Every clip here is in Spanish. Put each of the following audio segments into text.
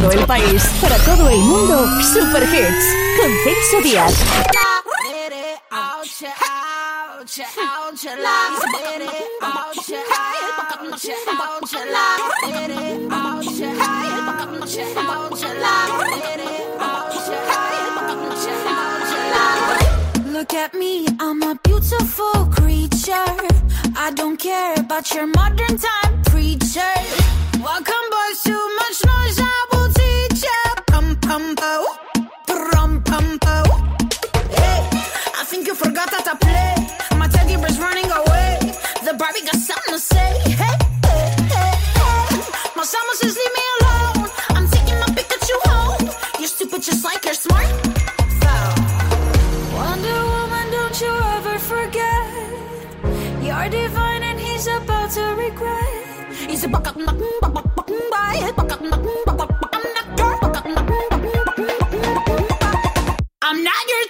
todo el país, para todo el mundo, Super Hits con Celso Díaz. Look at me, I'm a beautiful creature. I don't care about your modern time preacher. Welcome, boys, too much noise, you that I play. My teddy bear's running away. The Barbie got something to say. Hey, hey, hey, hey. My says leave me alone. I'm taking my Pikachu home. You're stupid just like you're smart. Foul. Wonder Woman, don't you ever forget. You're divine and he's about to regret. He's a buck up, buck buck buck buck buck buck up, buck buck buck buck I'm not your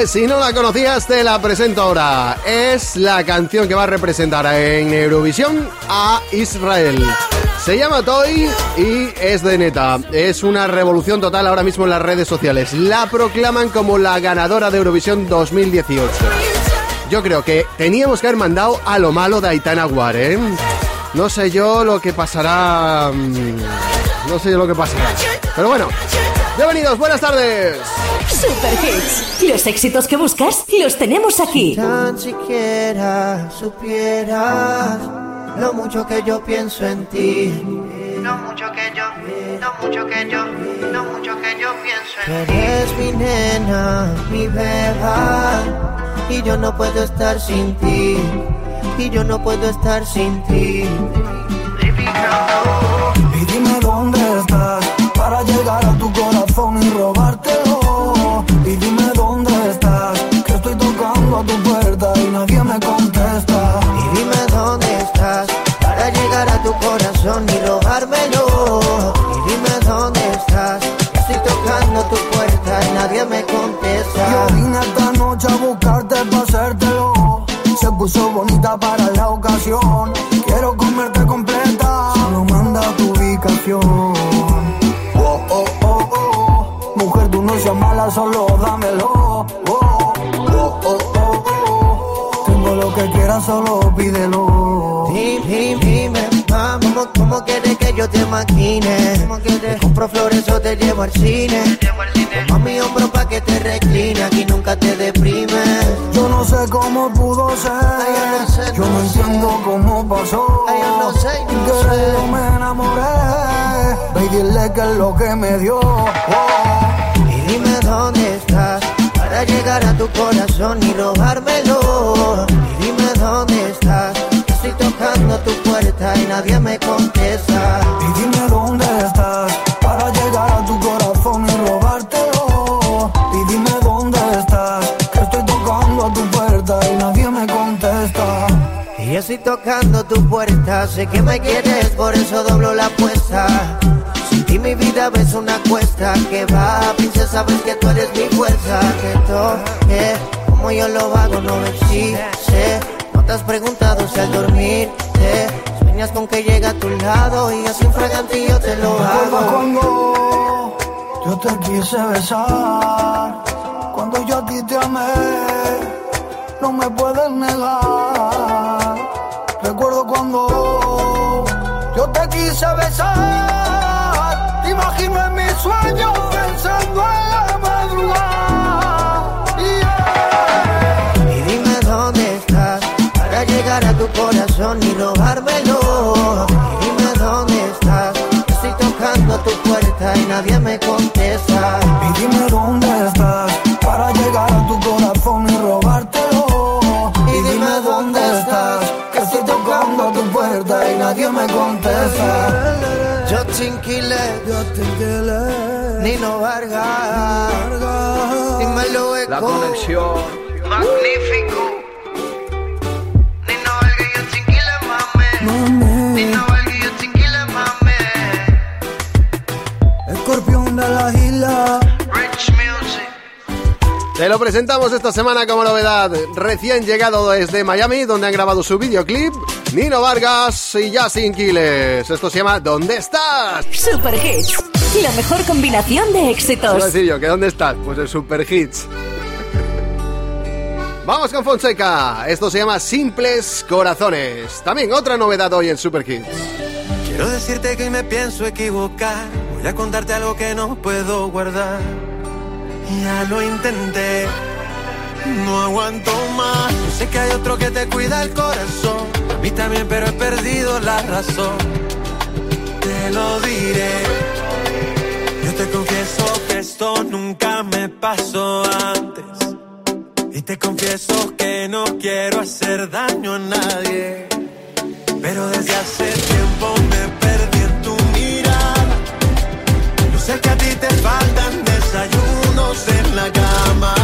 Pues si no la conocías, te la presento ahora. Es la canción que va a representar en Eurovisión a Israel. Se llama Toy y es de neta. Es una revolución total ahora mismo en las redes sociales. La proclaman como la ganadora de Eurovisión 2018. Yo creo que teníamos que haber mandado a lo malo de Aitana War, ¿eh? No sé yo lo que pasará. mm, No sé yo lo que pasará. Pero bueno, bienvenidos, buenas tardes. Super Hits. Los éxitos que buscas los tenemos aquí. Tan siquiera supieras lo mucho que yo pienso en ti. Lo mucho que yo, lo mucho que yo, lo mucho que yo pienso en ti. Eres mi nena, mi beba, y yo no puedo estar sin ti. Y yo no puedo estar sin ti. Baby, no. Y dime dónde estás puso bonita para la ocasión. Quiero comerte completa. Solo manda tu ubicación. Oh, oh, oh, oh. Mujer, tú no seas mala, solo dámelo. Oh, oh, oh, oh, oh. Tengo lo que quieras, solo pídelo. Dime, dime, ¿cómo, cómo quieres que yo te maquine? Te compro flores o te llevo al cine. Toma mi hombro pa' que te recline, aquí nunca te deprimes. Yo no sé cómo pudo ser. Ay, yo no sé, Yo no no sé. entiendo cómo pasó. Ay, yo no sé, yo no sé. me enamoré. Ve dile que es lo que me dio. Oh. Y dime dónde estás para llegar a tu corazón y robármelo. Y dime dónde estás, estoy tocando tu puerta y nadie me contesta. Y dime dónde estás estoy tocando tu puerta, sé que me quieres, por eso doblo la apuesta. Sin ti mi vida ves una cuesta que va, princesa, sabes que tú eres mi fuerza. Que toque, como yo lo hago, no me existe. No te has preguntado si al dormir sueñas con que llega a tu lado y así un yo te lo hago. cuando yo te quise besar, cuando yo a ti te amé, no me puedes negar. Recuerdo cuando yo te quise besar, te imagino en mis sueños pensando en la madrugada. Y dime dónde estás para llegar a tu corazón y robármelo. Y dime dónde estás, estoy tocando tu puerta y nadie me contesta. Y dime dónde estás para llegar a tu corazón y robártelo. Nino Vargas, dímelo eco. La conexión. Magnífico. Nino Vargas y Justin Quiles, mame. Nino Vargas y Justin Quiles, mame. Escorpión de la isla. Te lo presentamos esta semana como novedad. Recién llegado desde Miami, donde han grabado su videoclip. Nino Vargas y Justin Quiles. Esto se llama ¿Dónde estás? Super Hits. La mejor combinación de Iba a éxitos. decir yo, ¿que dónde estás? Pues en Super Hits. Vamos con Fonseca. Esto se llama Simples Corazones. También otra novedad hoy en Super Hits. Quiero decirte que hoy me pienso equivocar. Voy a contarte algo que no puedo guardar. Ya lo intenté, no aguanto más. Yo sé que hay otro que te cuida el corazón. A mí también, pero he perdido la razón. Te lo diré. Yo te confieso que esto nunca me pasó antes. Y te confieso que no quiero hacer daño a nadie. Pero desde hace tiempo me sé que a ti te faltan desayunos en la cama.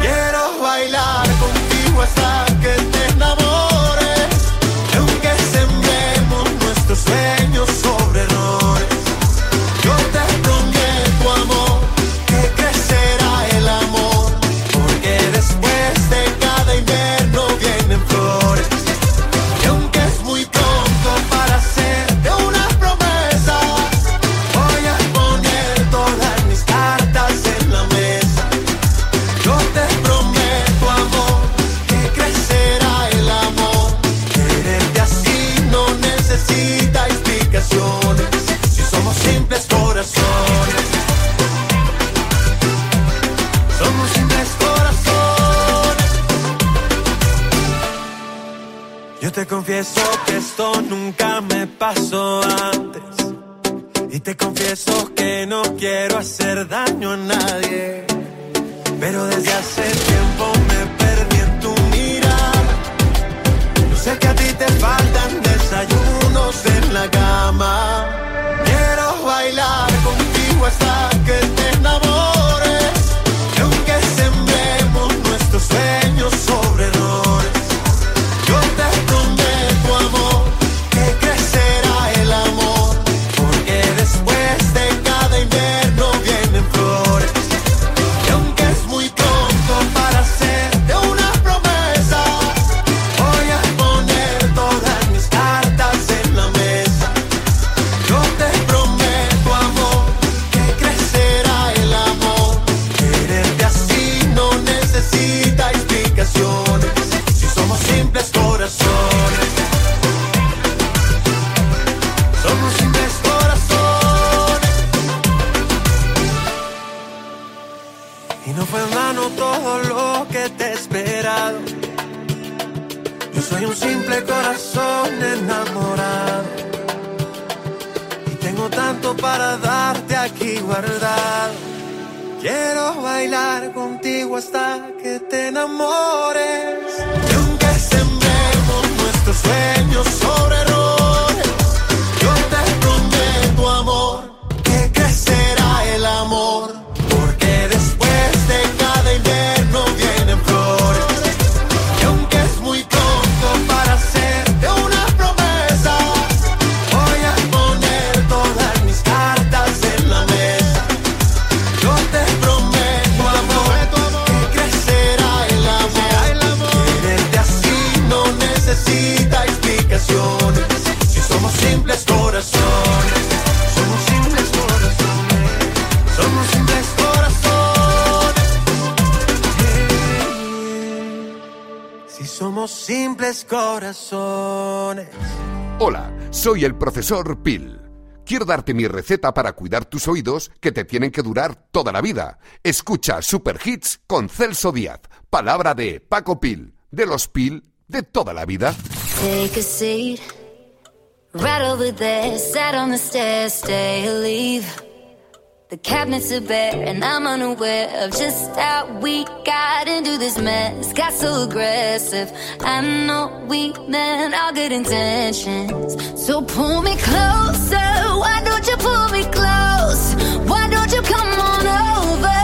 Quiero bailar contigo hasta que te enamores. Pasó antes. Y te confieso que no quiero hacer daño a nadie. Pero desde hace tiempo me perdí en tu mirada. Yo sé que a ti te faltan desayunos en la cama. Quiero bailar contigo hasta que te enamores. necesita explicación. Si somos simples corazones, somos simples corazones, somos simples corazones. Si somos simples corazones. Hola, soy el profesor Pil. Quiero darte mi receta para cuidar tus oídos que te tienen que durar toda la vida. Escucha Super Hits con Celso Díaz, palabra de Paco Pil, de los Pil de toda la vida. Take a seat, right over there, sat on the stairs, stay or leave. The cabinets are bare, and I'm unaware of just how we got into this mess. Got so aggressive. I know we meant all good intentions. So pull me closer. Why don't you pull me close? Why don't you come on over?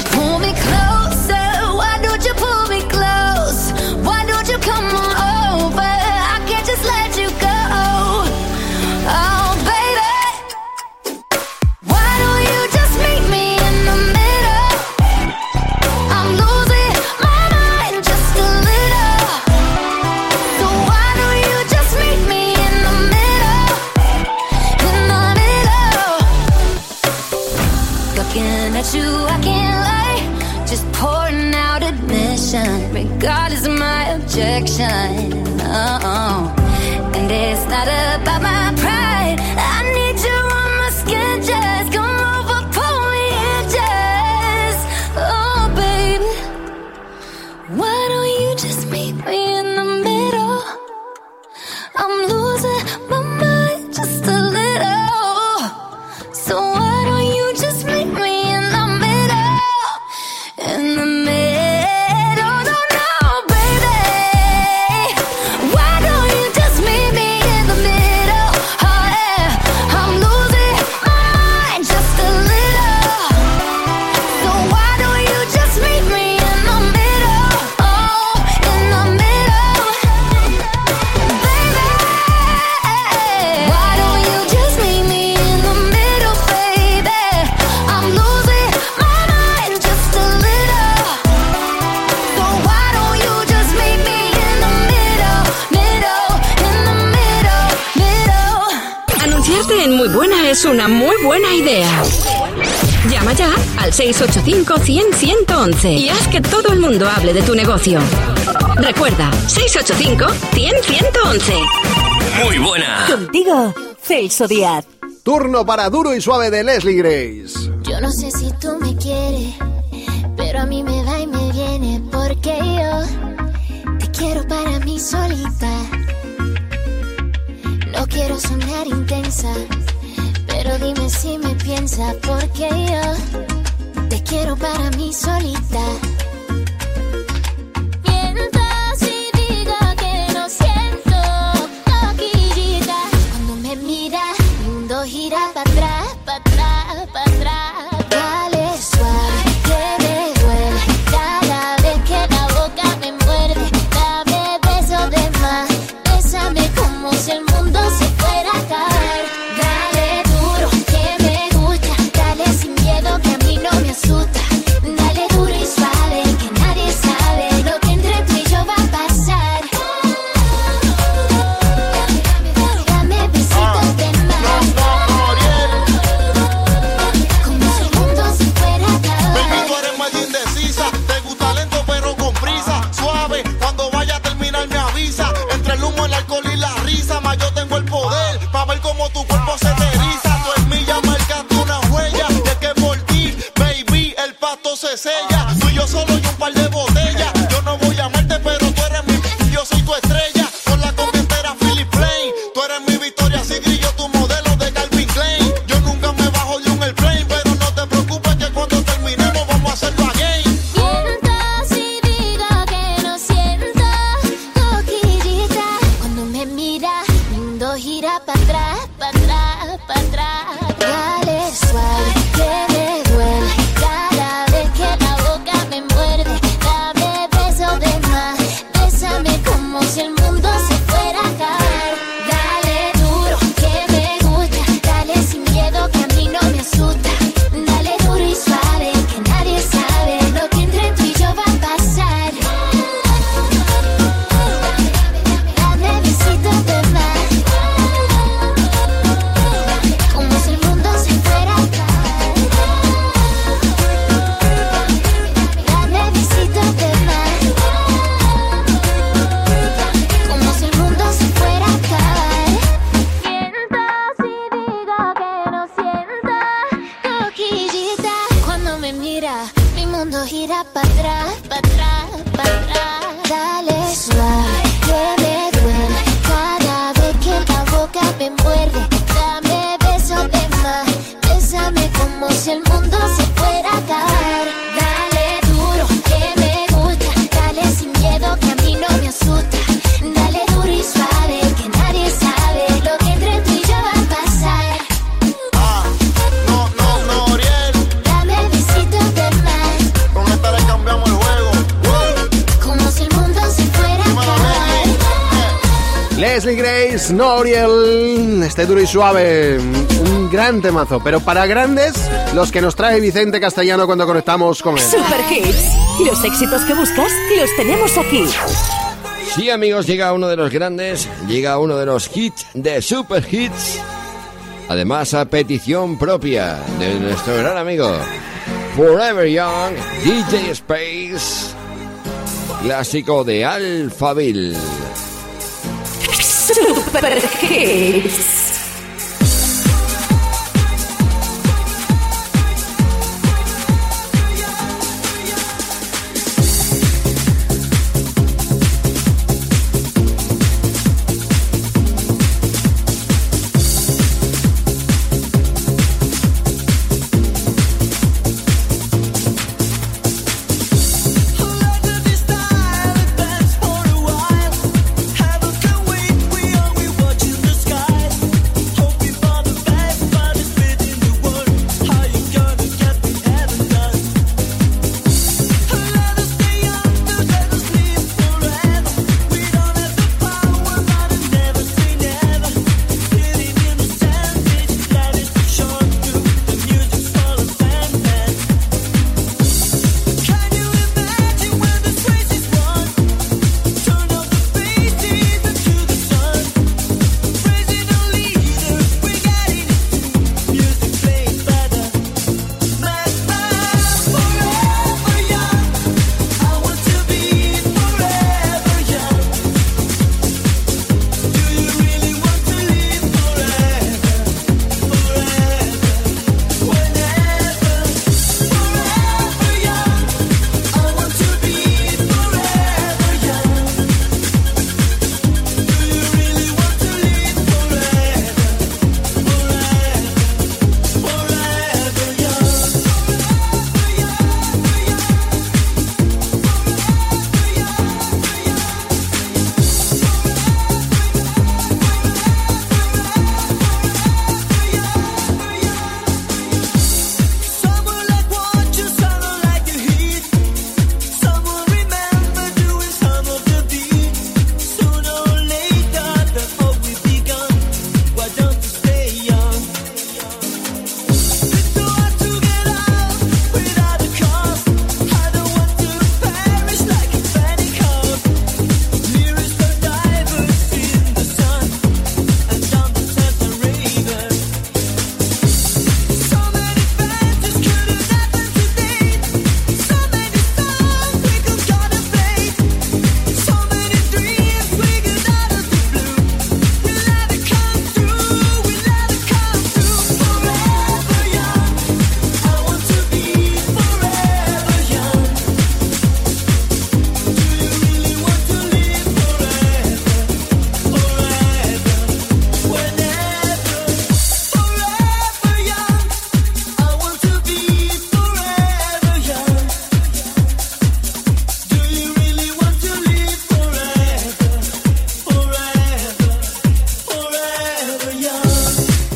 en Muy Buena es una muy buena idea. Llama ya al 685 100 111 y haz que todo el mundo hable de tu negocio. Recuerda, 685 100 111. Muy buena. Contigo, Celso Díaz. Turno para duro y suave de Leslie Grace. Yo no sé si tú me quieres, pero a mí me va y me viene porque yo te quiero para mí solita. Quiero sonar intensa, pero dime si me piensas porque yo te quiero para mí solita. Leslie Grace, Noriel, este duro y suave, un gran temazo, pero para grandes, los que nos trae Vicente Castellano cuando conectamos con él. Super Hits, los éxitos que buscas los tenemos aquí. Sí, amigos, llega uno de los grandes, llega uno de los hits de Super Hits. Además, a petición propia de nuestro gran amigo Forever Young, DJ Space, clásico de Alphaville. Super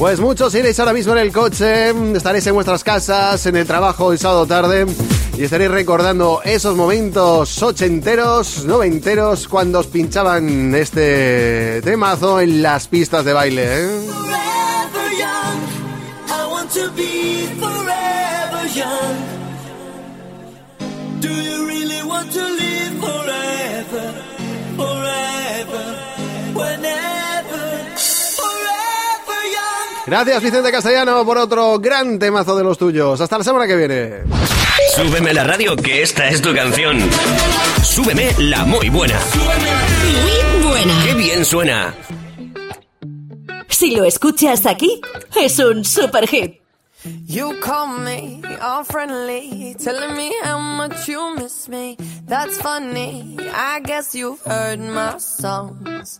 Pues muchos iréis ahora mismo en el coche, estaréis en vuestras casas, en el trabajo el sábado tarde y estaréis recordando esos momentos ochenteros, noventeros, cuando os pinchaban este temazo en las pistas de baile. ¿eh? Gracias Vicente Castellano por otro gran temazo de los tuyos. Hasta la semana que viene. Súbeme la radio que esta es tu canción. Súbeme la muy buena. Muy buena. Qué bien suena. Si lo escuchas aquí, es un super hit. You call me all friendly, telling me how much you miss me. That's funny. I guess you've heard my songs.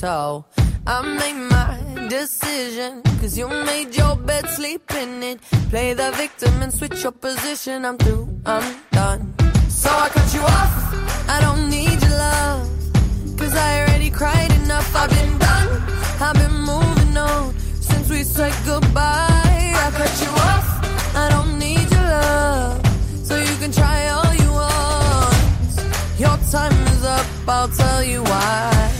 So I made my decision. Cause you made your bed, sleep in it. Play the victim and switch your position. I'm through, I'm done. So I cut you off. I don't need your love. Cause I already cried enough. I've been done. I've been moving on since we said goodbye. I cut you off. I don't need your love. So you can try all you want. Your time is up. I'll tell you why.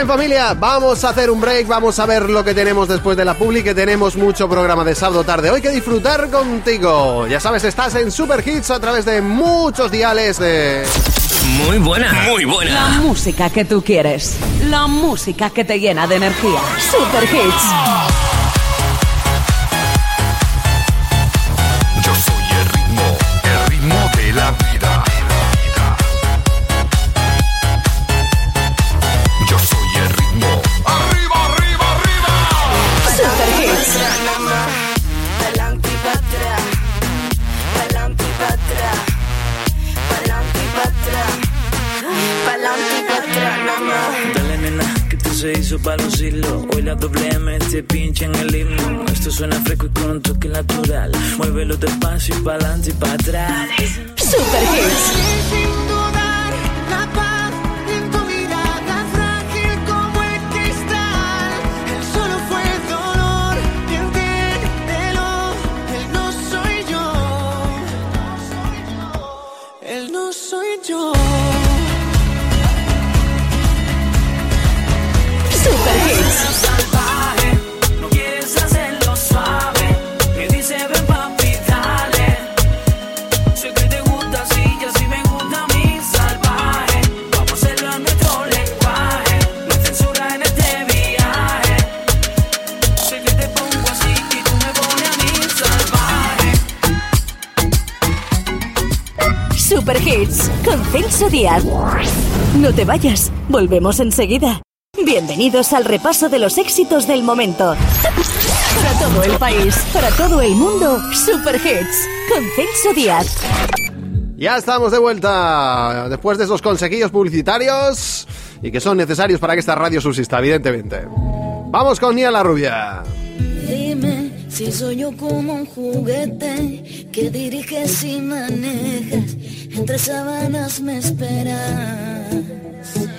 Bien familia, vamos a hacer un break, vamos a ver lo que tenemos después de la publi, que tenemos mucho programa de sábado tarde hoy que disfrutar contigo. Ya sabes, estás en Super Hits a través de muchos diales de... Muy buena, muy La buena. música que tú quieres. La música que te llena de energía. Super Hits. Te pincha en el himno. Esto suena fresco y con un toque natural. Muévelo despacio y pa'lante y pa' atrás. Super Hits. Díaz. No te vayas. Volvemos enseguida. Bienvenidos al repaso de los éxitos del momento. Para todo el país, para todo el mundo, Super Hits. Con Celso Díaz. Ya estamos de vuelta después de esos conseguillos publicitarios y que son necesarios para que esta radio subsista, evidentemente. Vamos con Nia la Rubia. Si soy yo como un juguete que diriges y manejas, entre sábanas me esperas.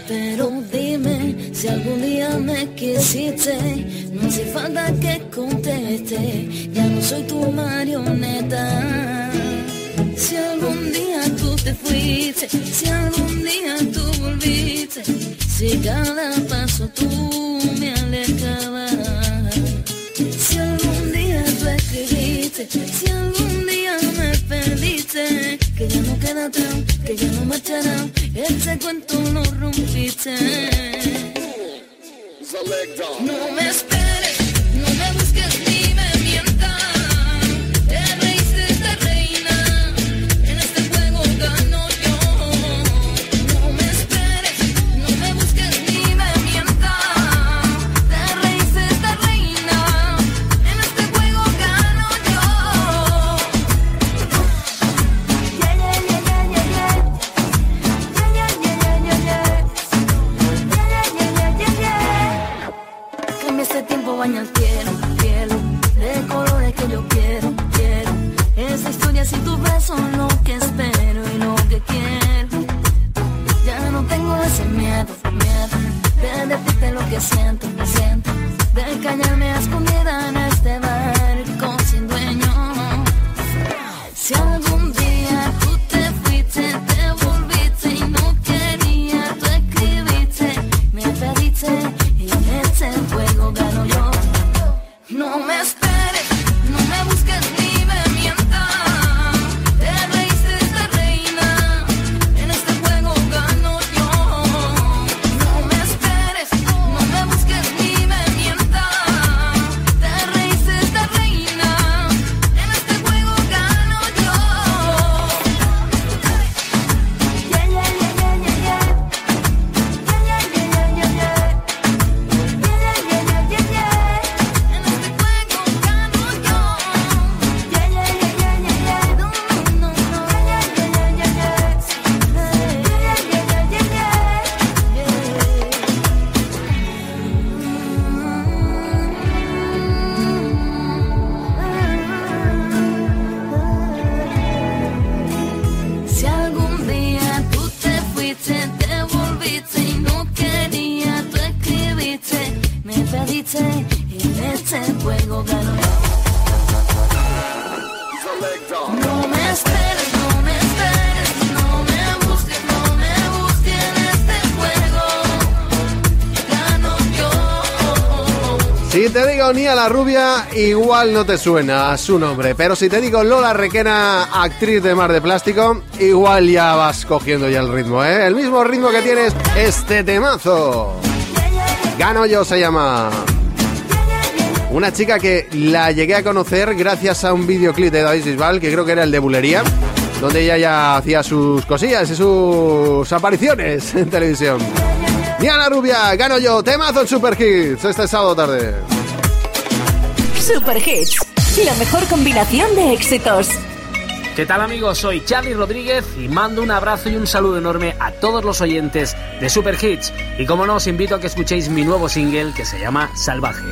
Pero dime si algún día me quisiste, no hace falta que conteste, ya no soy tu marioneta. Si algún día tú te fuiste, si algún día tú volviste, si cada paso tú Si algún día me perdiste Que ya no queda atrás, que ya no marchará Ese cuento lo rompiste. No me esperes, no me busques. senta, senta, senta, La Rubia igual no te suena su nombre, pero si te digo Lola Requena, actriz de Mar de Plástico, igual ya vas cogiendo ya el ritmo, ¿eh? El mismo ritmo que tienes este temazo. Gano yo se llama. Una chica que la llegué a conocer gracias a un videoclip de David Bisbal, que creo que era el de Bulería, donde ella ya hacía sus cosillas y sus apariciones en televisión. Diana Rubia, gano yo, temazo en Super Hits este sábado tarde. Super Hits, la mejor combinación de éxitos. ¿Qué tal amigos? Soy Xavi Rodríguez y mando un abrazo y un saludo enorme a todos los oyentes de Super Hits. Y como no, os invito a que escuchéis mi nuevo single que se llama Salvaje.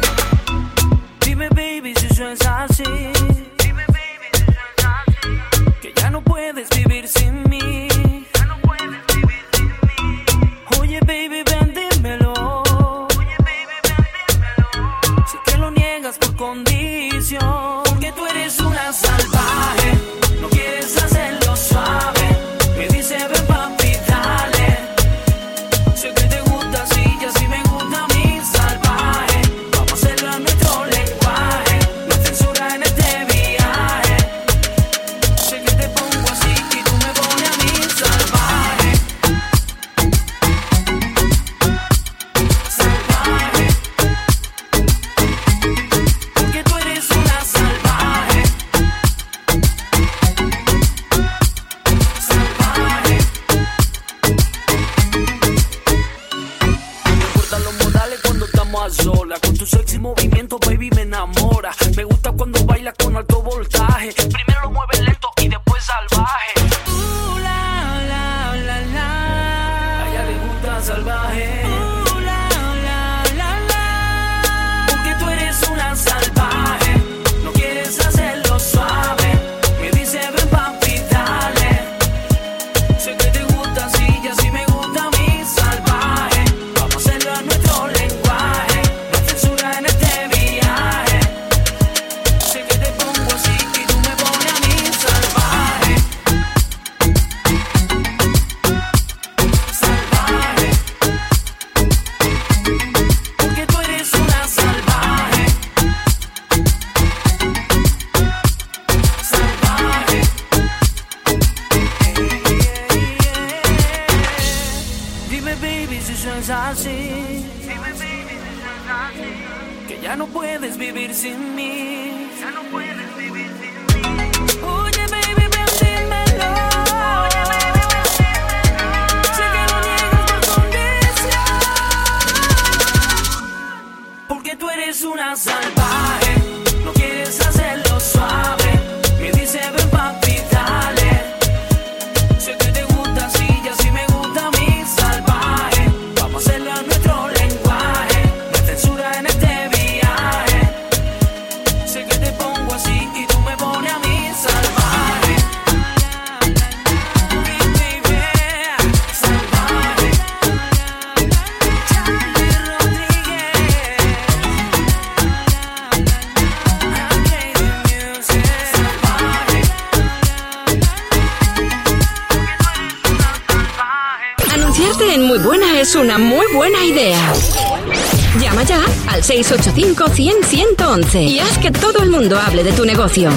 685-100-111 y haz que todo el mundo hable de tu negocio.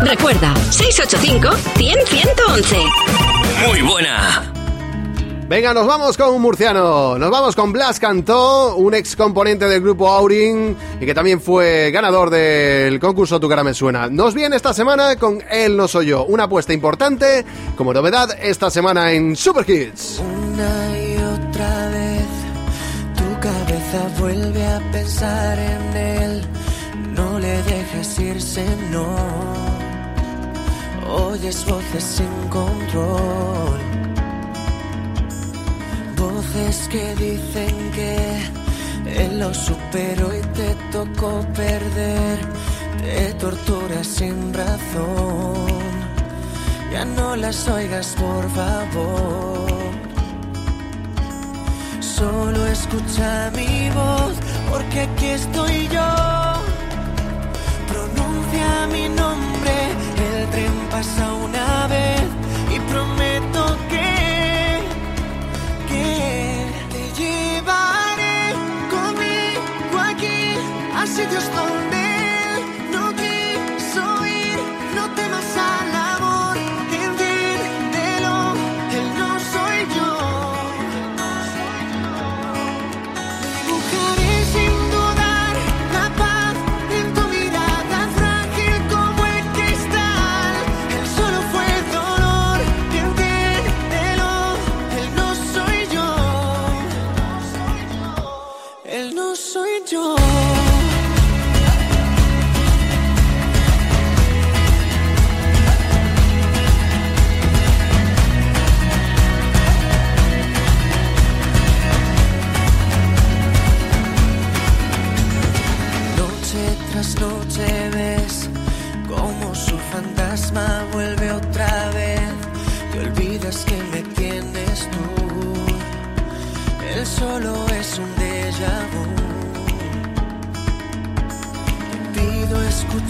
Recuerda, 685-100-111. Muy buena. Venga, nos vamos con un murciano. Nos vamos con Blas Cantó, un ex componente del grupo Aurin y que también fue ganador del concurso Tu cara me suena. Nos viene esta semana con Él no soy yo, una apuesta importante como novedad esta semana en Super Kids. Una y otra vez tu cabeza vuelve a pensar en él. Le dejes irse, no. Oyes voces sin control. Voces que dicen que él lo superó y te tocó perder. Te torturas sin razón. Ya no las oigas, por favor. Solo escucha mi voz, porque aquí estoy yo. Pronuncia mi nombre, el tren pasa una vez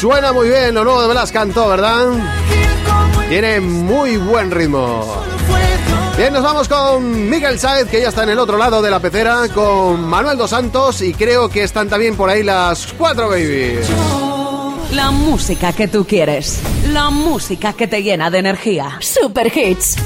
Suena muy bien lo nuevo de Blas Cantó, ¿verdad? Tiene muy buen ritmo. Bien, nos vamos con Miguel Sáez, que ya está en el otro lado de la pecera, con Manuel Dos Santos y creo que están también por ahí las cuatro babies. La música que tú quieres. La música que te llena de energía. Super Hits.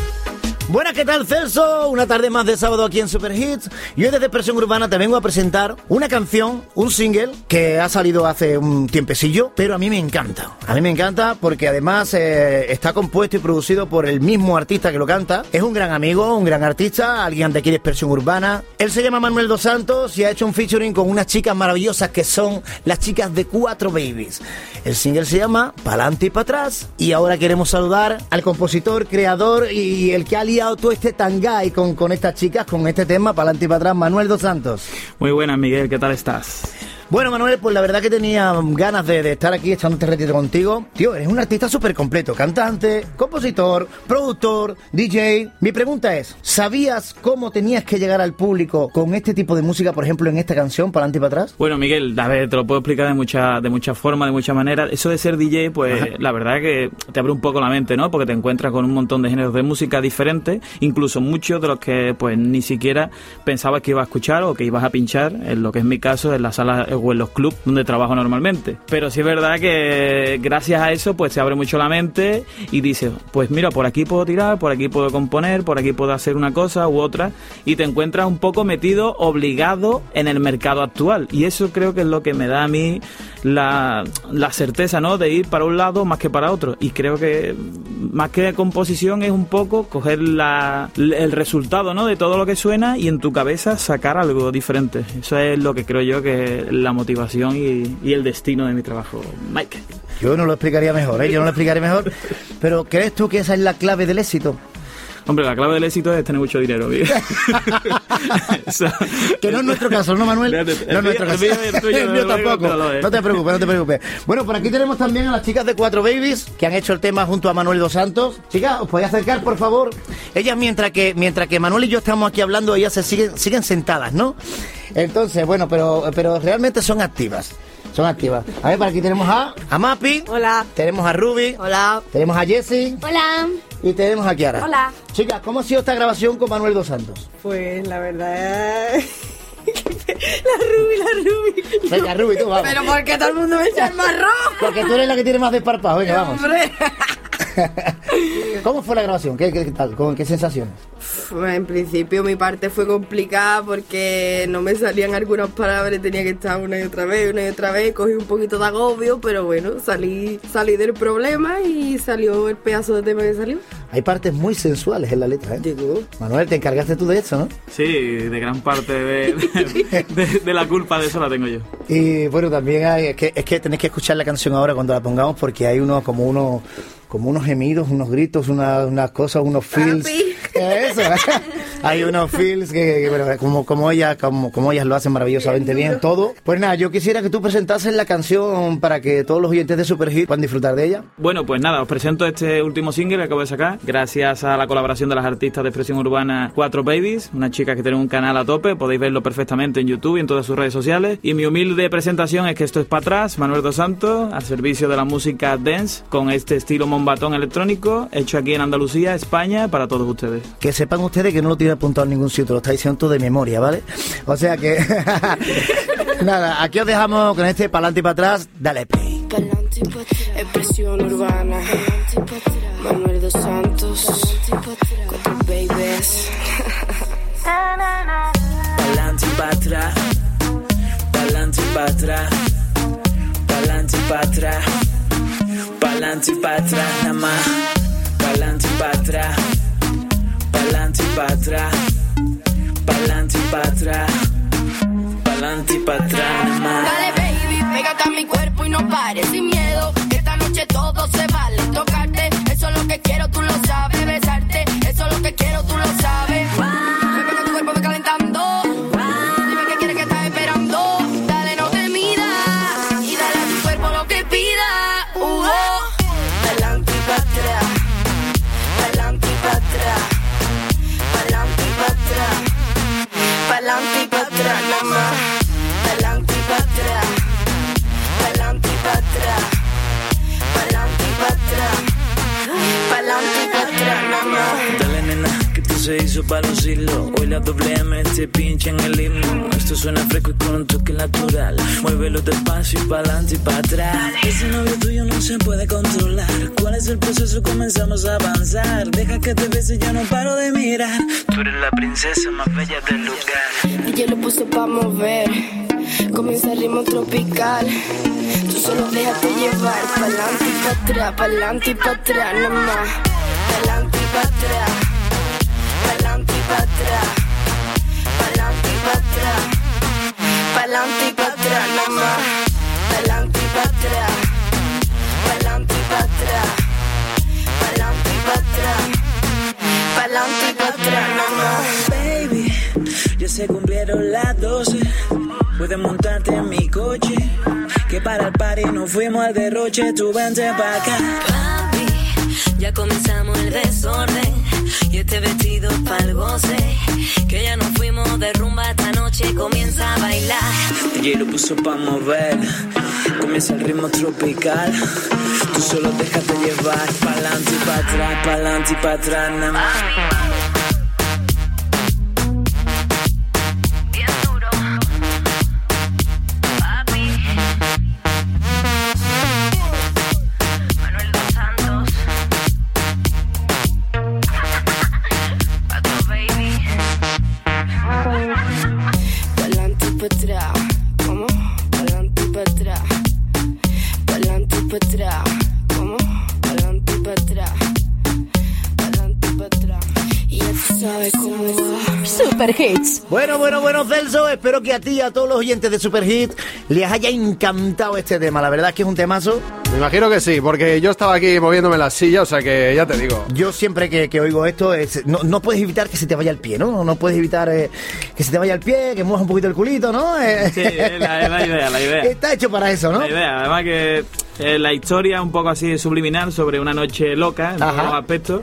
Buenas, ¿qué tal, Celso? Una tarde más de sábado aquí en Super Hits. Y hoy desde Expresión Urbana te vengo a presentar una canción, un single, que ha salido hace un tiempecillo, pero a mí me encanta. A mí me encanta porque además eh, está compuesto y producido por el mismo artista que lo canta. Es un gran amigo, un gran artista, alguien de aquí de Expresión Urbana. Él se llama Manuel Dos Santos y ha hecho un featuring con unas chicas maravillosas que son las chicas de Cuatro Babies. El single se llama Pa'lante y pa' atrás. Y ahora queremos saludar al compositor, creador y el que ha liado todo este tangay con, con estas chicas, con este tema, Pa'lante y pa' atrás, Manuel Dos Santos. Muy buenas, Miguel, ¿qué tal estás? Bueno, Manuel, pues la verdad que tenía ganas de, de estar aquí echando este ratito contigo. Tío, eres un artista súper completo. Cantante, compositor, productor, DJ. Mi pregunta es, ¿sabías cómo tenías que llegar al público con este tipo de música, por ejemplo, en esta canción, para adelante y para atrás? Bueno, Miguel, a ver, te lo puedo explicar de mucha, de muchas formas, de muchas maneras. Eso de ser DJ, pues Ajá. la verdad que te abre un poco la mente, ¿no? Porque te encuentras con un montón de géneros de música diferentes, incluso muchos de los que pues ni siquiera pensabas que ibas a escuchar o que ibas a pinchar, en lo que es mi caso, en las salas o en los clubs donde trabajo normalmente. Pero sí es verdad que gracias a eso pues se abre mucho la mente y dices, pues mira, por aquí puedo tirar, por aquí puedo componer, por aquí puedo hacer una cosa u otra y te encuentras un poco metido, obligado en el mercado actual. Y eso creo que es lo que me da a mí la, la certeza, ¿no? De ir para un lado más que para otro. Y creo que más que composición es un poco coger la, el resultado, ¿no? De todo lo que suena y en tu cabeza sacar algo diferente. Eso es lo que creo yo que es la motivación y, y el destino de mi trabajo. Mike. Yo no lo explicaría mejor, ¿eh? Yo no lo explicaría mejor. Pero ¿crees tú que esa es la clave del éxito? Hombre, la clave del éxito es tener mucho dinero. Que no es nuestro caso, ¿no, Manuel? El No es nuestro caso. tampoco. es. No te preocupes, no te preocupes. Bueno, por aquí tenemos también a las chicas de Cuatro Babies que han hecho el tema junto a Manuel Dos Santos. Chicas, ¿os podéis acercar, por favor? Ellas, mientras que, mientras que Manuel y yo estamos aquí hablando, ellas se siguen, siguen sentadas, ¿no? Entonces, bueno, pero, pero realmente son activas. Son activas. A ver, por aquí tenemos a, a Mapi. Hola. Tenemos a Ruby. Hola. Tenemos a Jessie. Hola. Y tenemos a Kiara. Hola. Chicas, ¿cómo ha sido esta grabación con Manuel Dos Santos? Pues la verdad. la Ruby, la Ruby. Venga, Ruby, tú vamos. Pero ¿por qué todo el mundo me echa el marrón? Porque tú eres la que tiene más desparpajo. Venga, vamos. ¿Cómo fue la grabación? ¿Qué, qué tal? ¿Con qué sensaciones? En principio mi parte fue complicada porque no me salían algunas palabras, tenía que estar una y otra vez, una y otra vez, cogí un poquito de agobio, pero bueno, salí, salí del problema y salió el pedazo de tema que salió. Hay partes muy sensuales en la letra, ¿eh? Manuel, te encargaste tú de eso, ¿no? Sí, de gran parte de, de- de la culpa de eso la tengo yo. Y bueno, también hay, es que, es que tenéis que escuchar la canción ahora cuando la pongamos porque hay unos como unos como unos gemidos, unos gritos, una- unas cosas, unos feels. Eso. hay unos feels que, que, bueno, como, como ellas, como, como ellas lo hacen maravillosamente bien todo. Pues nada, yo quisiera que tú presentases la canción para que todos los oyentes de Super Hit puedan disfrutar de ella. Bueno, pues nada, os presento este último single que acabo de sacar, gracias a la colaboración de las artistas de expresión urbana Cuatro Babies, una chica que tiene un canal a tope, podéis verlo perfectamente en YouTube y en todas sus redes sociales. Y mi humilde presentación es que esto es para atrás, Manuel Dos Santos, al servicio de la música dance, con este estilo mombatón electrónico, hecho aquí en Andalucía, España, para todos ustedes. Que sepan ustedes que no lo tiene apuntado en ningún sitio, lo está diciendo todo de memoria, ¿vale? O sea que. Nada, aquí os dejamos con este pa'lante y para atrás. Dale play. Expresión urbana. Manuel dos Santos. Cuatro babies. Pa'lante y pa' atrás, pa'lante y pa' atrás, pa'lante y pa' atrás, pa'lante y pa' atrás nada más, pa'lante y pa' atrás, pa'lante y pa' atrás, pa'lante y pa' atrás, pa'lante y pa' atrás nada más. Dale, baby, pégate a mi cuerpo y no pares sin miedo. Que esta noche todo se vale. Tocarte, eso es lo que quiero, se hizo para lucirlo. Hoy la doble M te pincha en el himno. Esto suena fresco y con un toque natural. Muévelo despacio y para adelante y para atrás. Ese novio tuyo no se puede controlar. ¿Cuál es el proceso? Comenzamos a avanzar. Deja que te bese, yo no paro de mirar. Tú eres la princesa más bella del lugar. DJ lo puso pa' mover. Comienza el ritmo tropical. Tú solo déjate llevar. Pa'lante y pa' atrás, y pa' atrás, nada más. Pa'lante y. Pa'lante y pa' atrás, nada más. Pa'lante y pa' atrás. Pa'lante y pa' atrás. Pa'lante y pa' atrás. Pa'lante y pa' atrás. Baby, ya se cumplieron las 12. Puedes montarte en mi coche. Que para el party nos fuimos al derroche. Tú vente pa' acá. Papi, ya comenzamos el desorden y este vestido pa'l goce. Que comienza a bailar. DJ lo puso pa' mover. Comienza el ritmo tropical. Tú solo déjate llevar. Pa'lante y pa' atrás, pa'lante y pa' atrás, nada más. Bueno, bueno, bueno, Celso, espero que a ti y a todos los oyentes de Super Hit les haya encantado este tema. La verdad es que es un temazo. Me imagino que sí, porque yo estaba aquí moviéndome en la silla, o sea que ya te digo. Yo siempre que, que oigo esto, es, no, no puedes evitar que se te vaya el pie, ¿no? No puedes evitar eh, que se te vaya el pie, que muevas un poquito el culito, ¿no? Eh, Sí, es la, es la idea, la idea. Está hecho para eso, ¿no? La idea, además que eh, la historia un poco así subliminal sobre una noche loca en todos aspectos.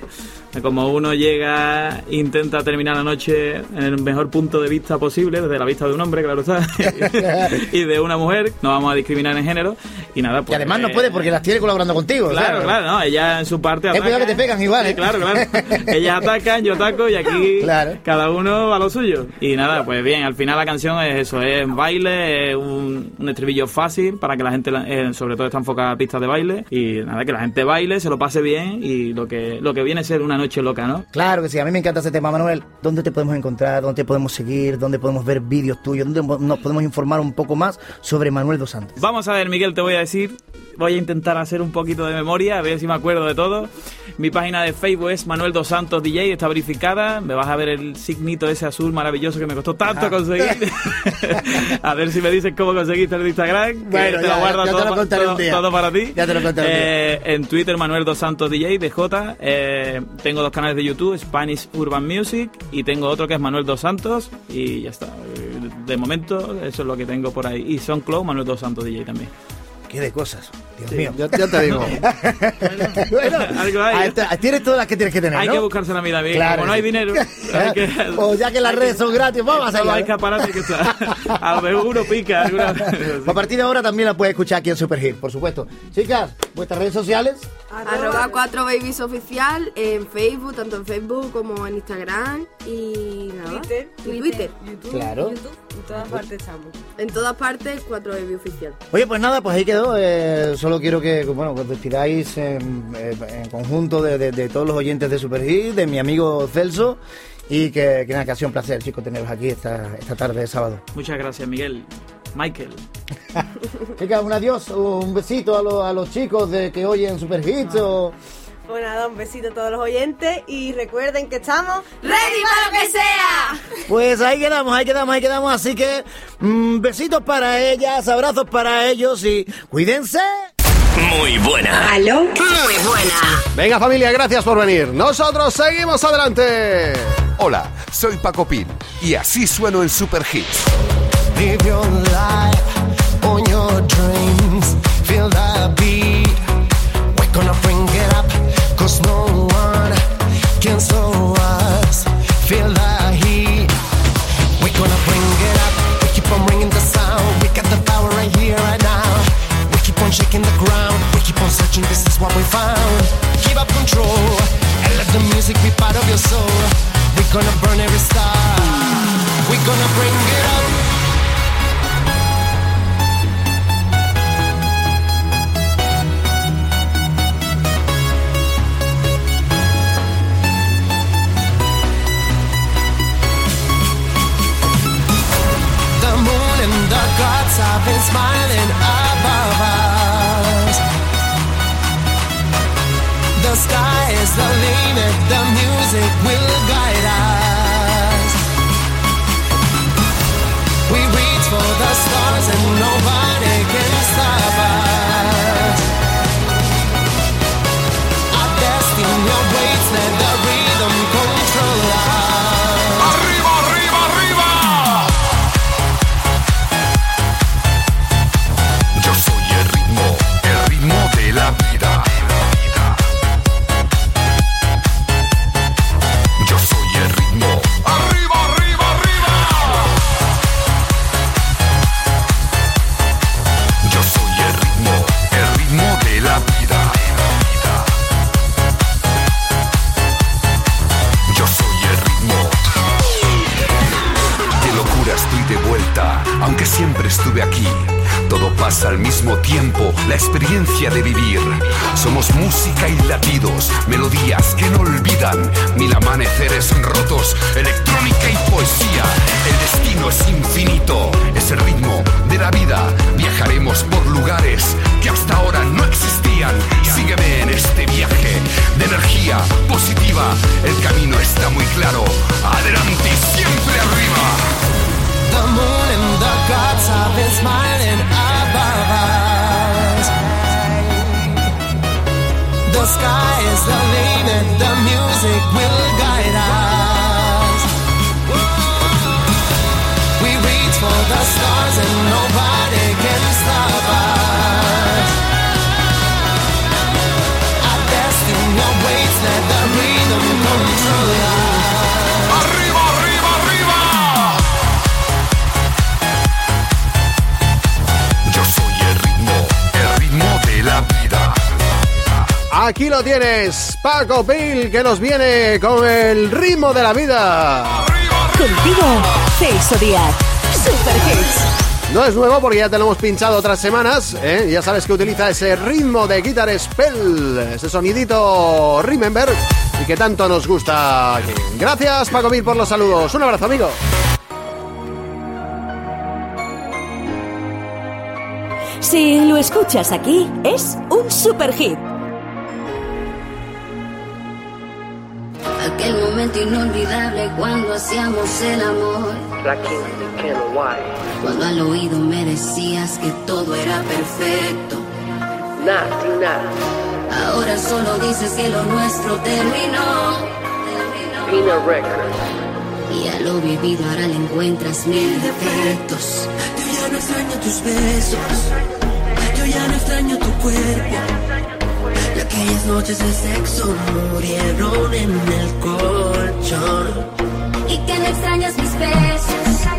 Como uno llega, intenta terminar la noche en el mejor punto de vista posible, desde la vista de un hombre, claro está, y de una mujer, no vamos a discriminar en género, y nada, pues... Y además no eh, puede porque las tiene colaborando contigo. o sea, Claro, claro, no, ella en su parte Ten cuidado que te pegan igual, ¿eh? claro, claro. Ellas atacan, yo ataco y aquí cada uno va a lo suyo. Y nada, pues bien, al final la canción es eso, es baile, es un, un estribillo fácil para que la gente, eh, sobre todo está enfocada a pistas de baile y nada, que la gente baile, se lo pase bien y lo que, lo que viene a ser una noche loca, ¿no? Claro que sí, a mí me encanta ese tema, Manuel. ¿Dónde te podemos encontrar? ¿Dónde te podemos seguir? ¿Dónde podemos ver vídeos tuyos? ¿Dónde nos podemos informar un poco más sobre Manuel Dos Santos? Vamos a ver, Miguel, te voy a decir. Voy a intentar hacer un poquito de memoria, a ver si me acuerdo de todo. Mi página de Facebook es Manuel Dos Santos DJ, está verificada. Me vas a ver el signito ese azul maravilloso que me costó tanto Ajá. conseguir. a ver si me dices cómo conseguiste el Instagram. Bueno, te ya, lo guardo ya te todo, lo pa- contaré todo- un día. todo para ti. Ya te lo contaré un día. Eh, En Twitter, Manuel Dos Santos DJ, DJ. Eh, tengo dos canales de YouTube, Spanish Urban Music, y tengo otro que es Manuel Dos Santos, y ya está. De momento, eso es lo que tengo por ahí. Y SoundCloud, Manuel Dos Santos DJ también. Qué de cosas, Dios Sí, mío. Ya, ya te digo. bueno, Algo hay. tienes todas las que tienes que tener, Hay ¿no? que buscarse la vida bien. Claro Como no hay dinero, hay que, o ya que las redes son gratis, vamos a hay que está. A lo mejor uno pica. alguna- A partir de ahora también la puedes escuchar aquí en Superhit, por supuesto. Chicas, vuestras redes sociales. Arroba 4 babies oficial en Facebook, tanto en Facebook como en Instagram y nada. Twitter, y Twitter. YouTube, Claro. YouTube, en todas partes estamos. En todas partes 4 baby oficial. Oye, pues nada, pues ahí quedó. eh, solo quiero que, bueno, que os despidáis en, en conjunto de, de- de todos los oyentes de Superhit, de mi amigo Celso. Y que, que nada, que ha sido un placer, chicos, teneros aquí esta, esta tarde de sábado. Muchas gracias, Miguel. Michael. Chicas, un adiós, un besito a, los- a los chicos de que oyen Superhits o... Pues nada, un besito a todos los oyentes y recuerden que estamos ¡Ready para lo que sea! Pues ahí quedamos, ahí quedamos, ahí quedamos. Así que mm, besitos para ellas, abrazos para ellos y cuídense. Muy buena. ¿Aló? Muy buena. Venga familia, gracias por venir. Nosotros seguimos adelante. Hola, soy Paco Pil y así sueno en Super Hits. Live your life soul. We gonna burn every star. We gonna bring it up. The moon and the gods have been smiling sky is the limit, the music will guide us. de vivir. Somos música y latidos, melodías que no olvidan, mil amaneceres rotos, el tienes, Paco Pil, que nos viene con el ritmo de la vida. Contigo, Celso Díaz, Super Hits. No es nuevo porque ya te lo hemos pinchado otras semanas. ¿eh? Ya sabes que utiliza ese ritmo de Guitar Spell, ese sonidito Remember, y que tanto nos gusta. Gracias, Paco Pil, por los saludos. Un abrazo, amigo. Si lo escuchas aquí, es un super hit momento inolvidable cuando hacíamos el amor. Cuando al oído me decías que todo era perfecto. Ahora solo dices que lo nuestro terminó. Y a lo vivido ahora le encuentras mil defectos. Yo ya no extraño tus besos. Yo ya no extraño tu cuerpo. Y aquellas noches de sexo murieron en el colchón. Y que no extrañas mis besos.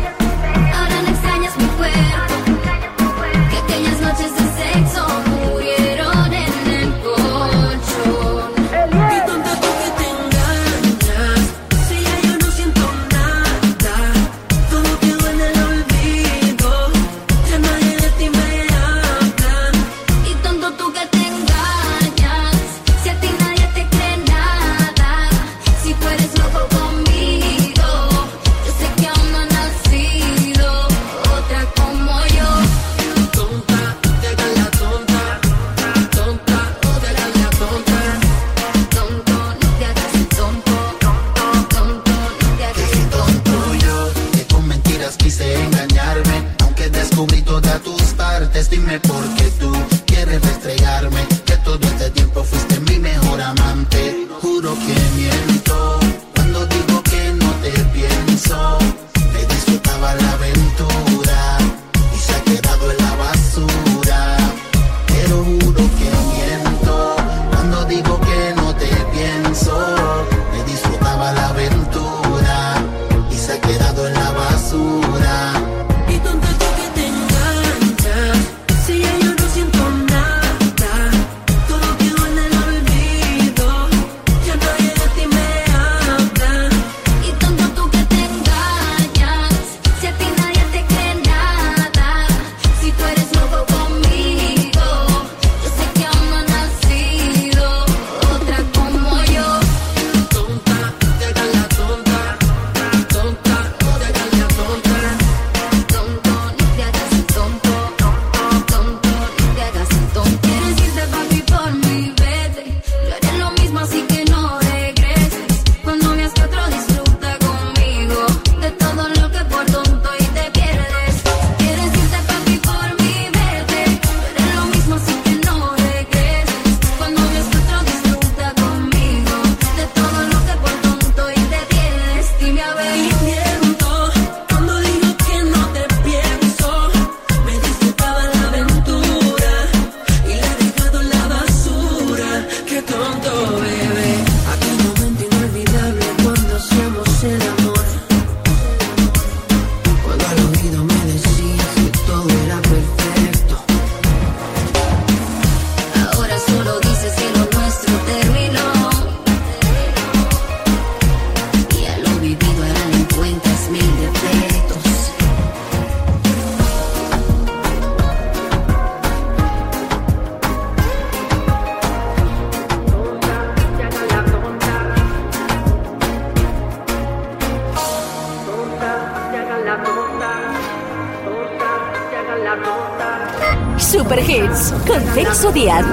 Díaz.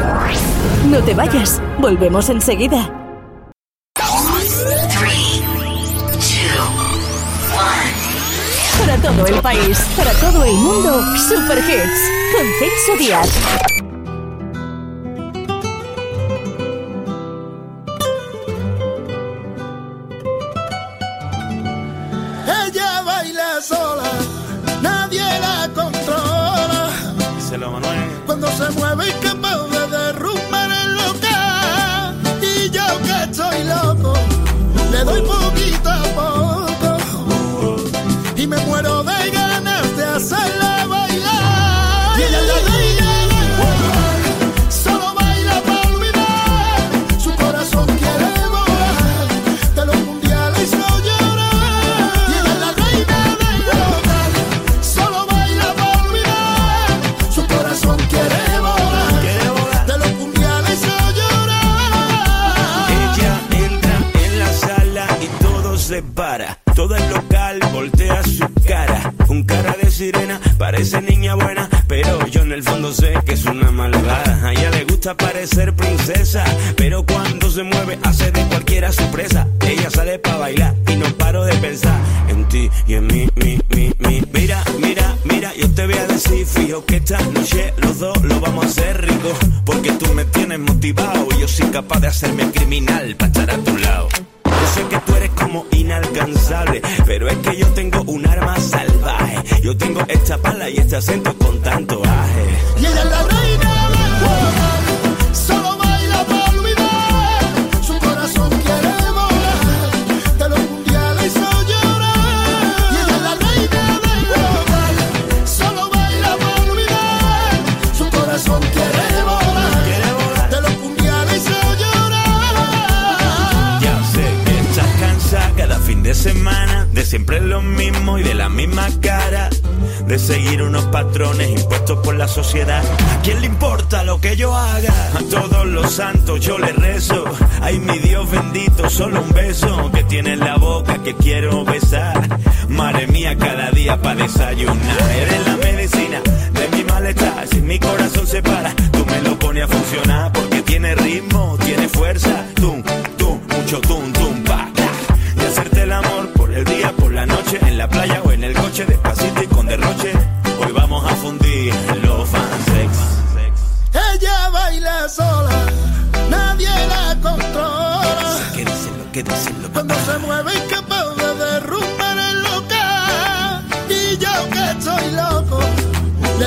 No te vayas, volvemos enseguida. Para todo el país, para todo el mundo, Super Hits con Celso Díaz. Ella baila sola, nadie la controla. Díselo, Manuel. Cuando se mueve incapaz le doy poquito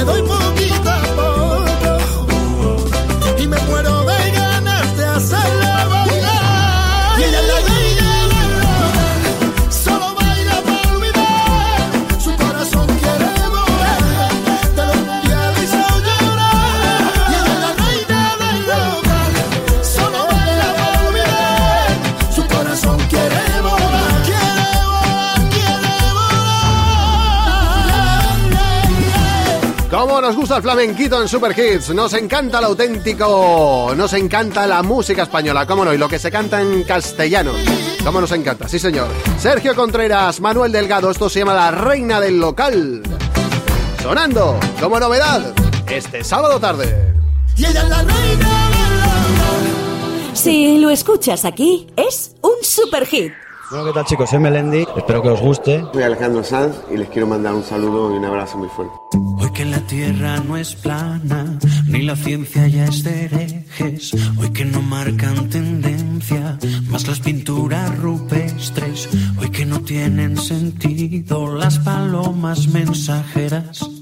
doy poquito nos gusta el flamenquito en Super Hits, nos encanta el auténtico, nos encanta la música española, cómo no, y lo que se canta en castellano, cómo nos encanta, sí señor. Sergio Contreras, Manuel Delgado, esto se llama La Reina del Local. Sonando, como novedad, este sábado tarde. Y ella es la reina Si lo escuchas aquí, es un super hit. Bueno, ¿qué tal chicos? Soy Melendi, espero que os guste. Soy Alejandro Sanz y les quiero mandar un saludo y un abrazo muy fuerte. Hoy que la tierra no es plana, ni la ciencia ya es de herejes. Hoy que no marcan tendencia, más las pinturas rupestres. Hoy que no tienen sentido las palomas mensajeras.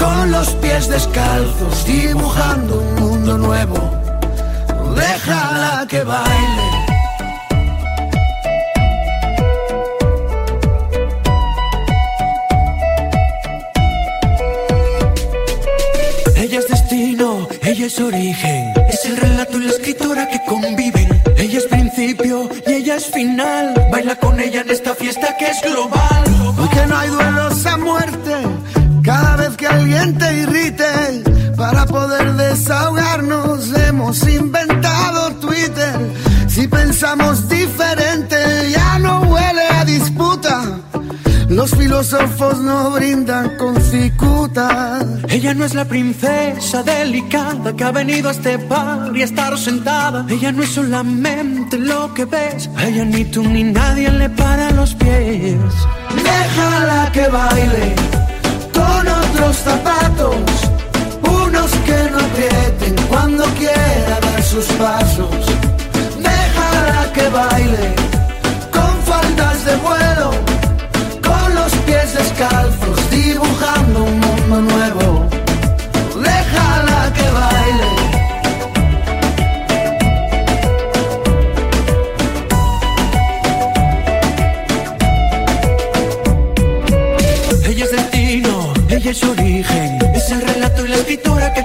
con los pies descalzos, dibujando un mundo nuevo. Déjala que baile. Ella es destino ella es origen, es el relato y la escritora que conviven. Ella es principio y ella es final. Baila con ella en esta fiesta que es global. Hoy que no hay duelos a muerte, que alguien te irrite, para poder desahogarnos hemos inventado Twitter. Si pensamos diferente, ya no huele a disputa. Los filósofos no brindan con cicuta. Ella no es la princesa delicada que ha venido a este bar y a estar sentada. Ella no es solamente lo que ves. A ella ni tú ni nadie le para los pies. Déjala que baile con otros zapatos, unos que no aprieten cuando quiera dar sus pasos. Déjala que baile con faldas de vuelo, con los pies descalzos, dibujando un mundo nuevo. Es origen, es el relato y la escritora que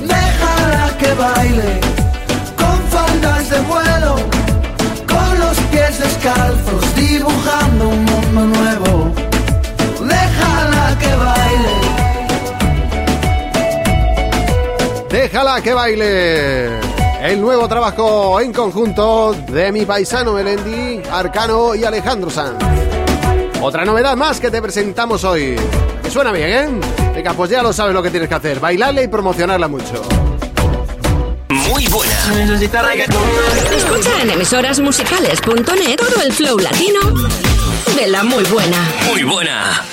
Déjala que baile con faldas de vuelo, con los pies descalzos, dibujando un mundo nuevo. Déjala que baile. Déjala que baile. El nuevo trabajo en conjunto de mi paisano Melendi, Arcano y Alejandro Sanz. Otra novedad más que te presentamos hoy. Que suena bien, ¿eh? Venga, pues ya lo sabes lo que tienes que hacer. Bailarle y promocionarla mucho. Muy buena. Escucha en emisorasmusicales.net todo el flow latino de la muy buena. Muy buena.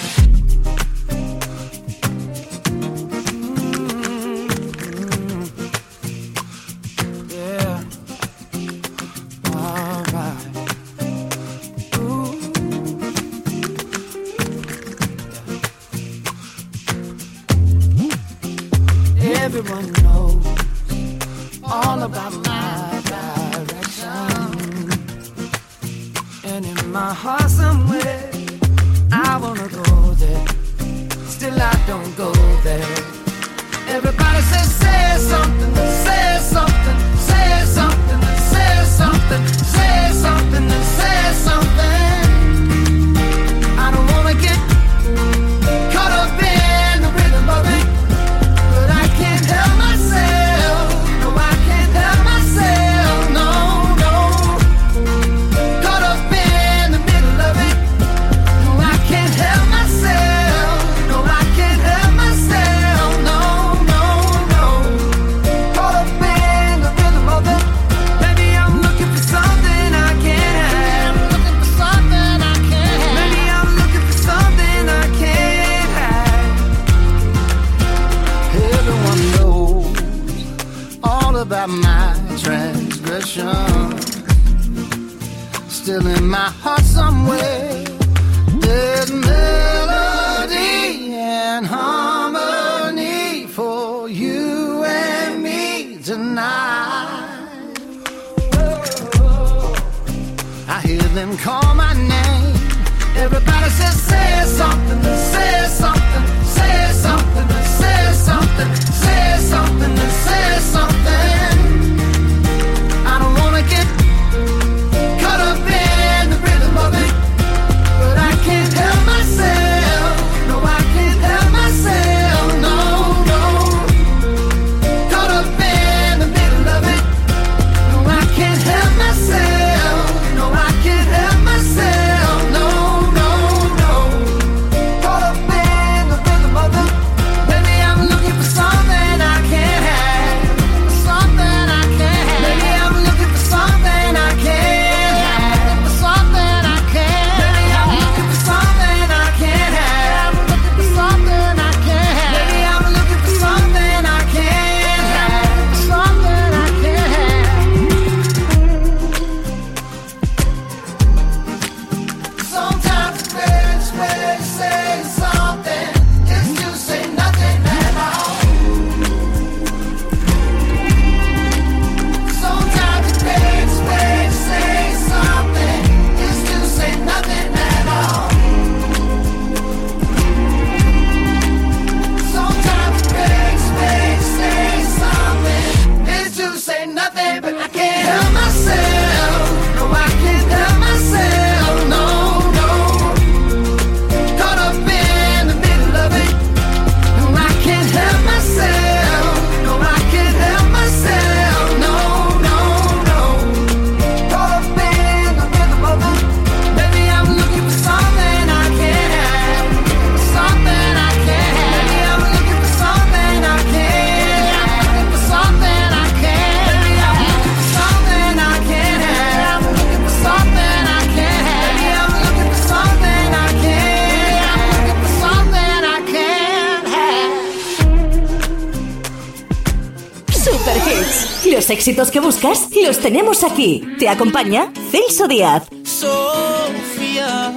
éxitos que buscas los tenemos aquí. Te acompaña Celso Díaz. Sofía,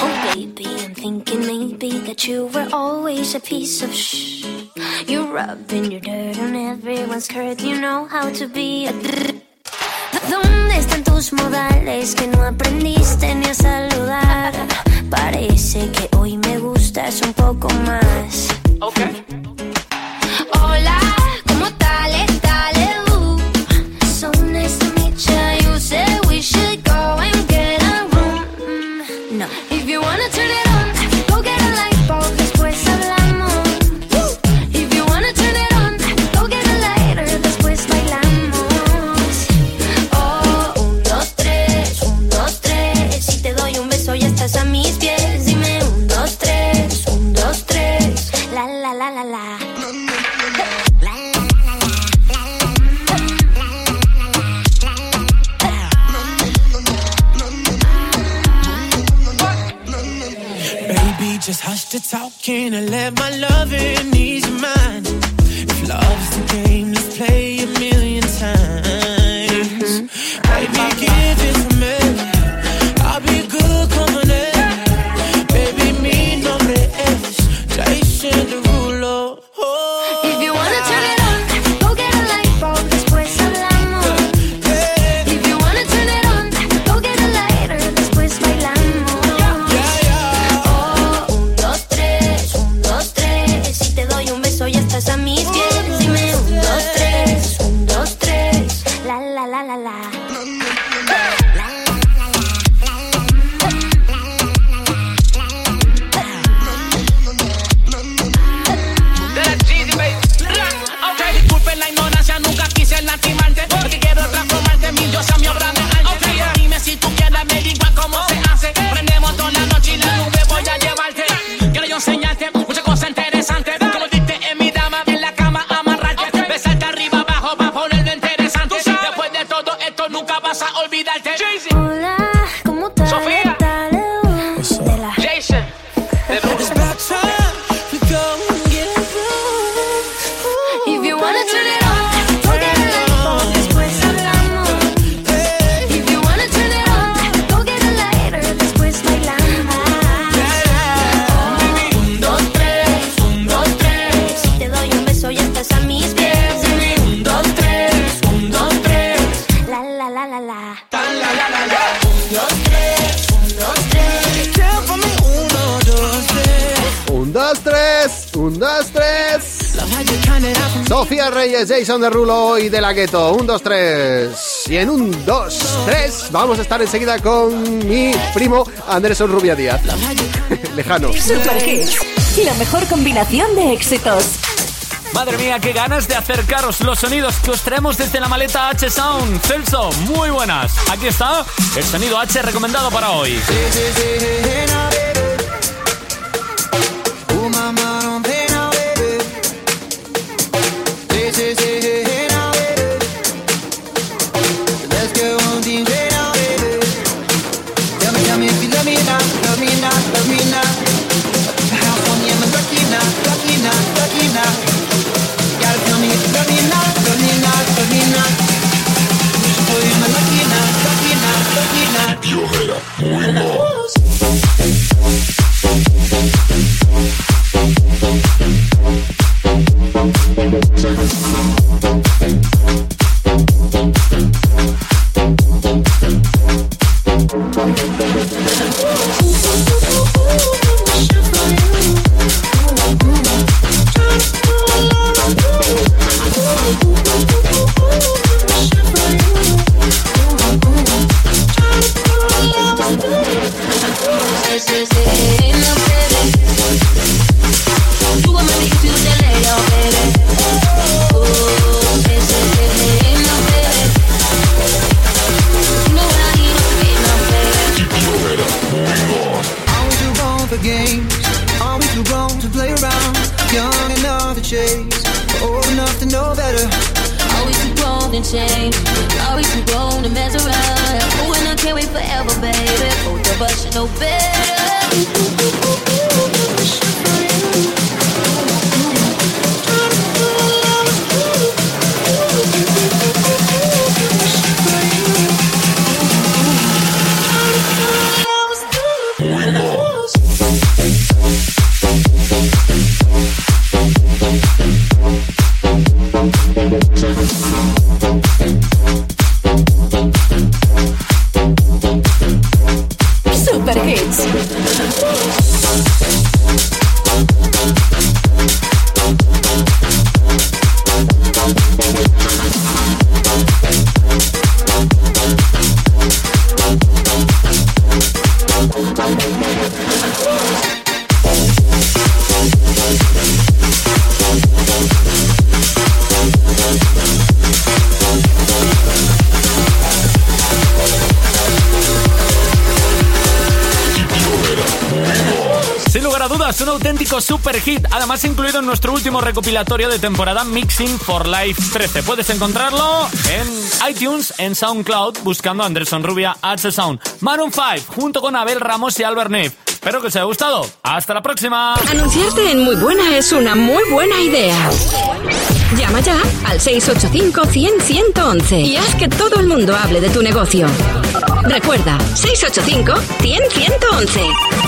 Oh, baby, I'm thinking maybe that you were always a piece of shh. You're rubbing your dirt on everyone's curd. You know how to be a. ¿Dónde están tus modales que no aprendiste ni a saludar? Parece que hoy me gustas un poco más. Okay. de Rulo y de la Gueto. Un, dos, tres. Y en un, dos, tres, vamos a estar enseguida con mi primo Anderson Rubia Díaz. Lejano. Super Hits, la mejor combinación de éxitos. Madre mía, qué ganas de acercaros los sonidos que os traemos desde la maleta H Sound. Celso, muy buenas. Aquí está el sonido H recomendado para hoy. Sí, sí, sí, golden chain. always too grown to mess around. Oh, and I can't wait forever, baby. Both of us should know better. Además incluido en nuestro último recopilatorio de temporada Mixing for Life 13. Puedes encontrarlo en iTunes, en SoundCloud, buscando Anderson Rubia H Sound. Maroon 5, junto con Abel Ramos y Albert Neve. Espero que os haya gustado. Hasta la próxima. Anunciarte en Muy Buena es una muy buena idea. Llama ya al 685-100-111 y haz que todo el mundo hable de tu negocio. Recuerda, 685-100-111.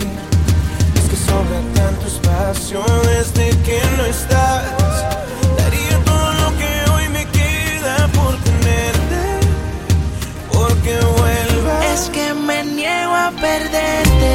Sobra tanto espacio desde que no estás. Daría todo lo que hoy me queda por tenerte, porque vuelvas. Es que me niego a perderte,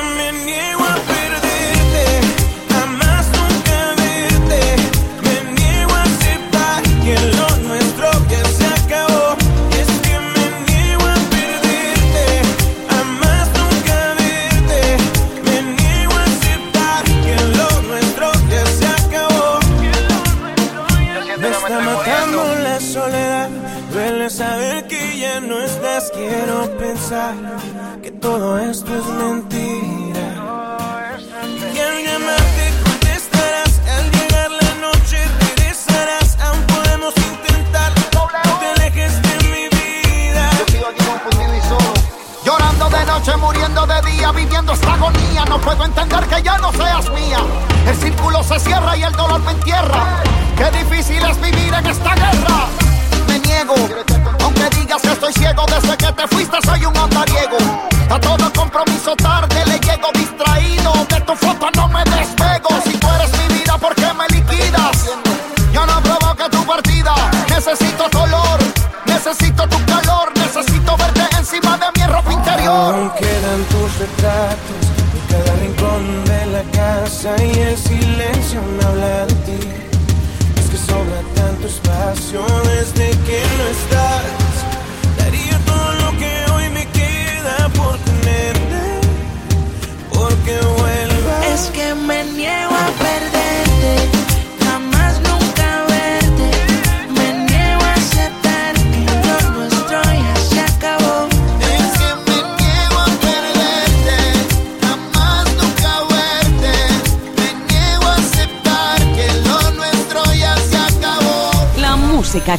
Y es que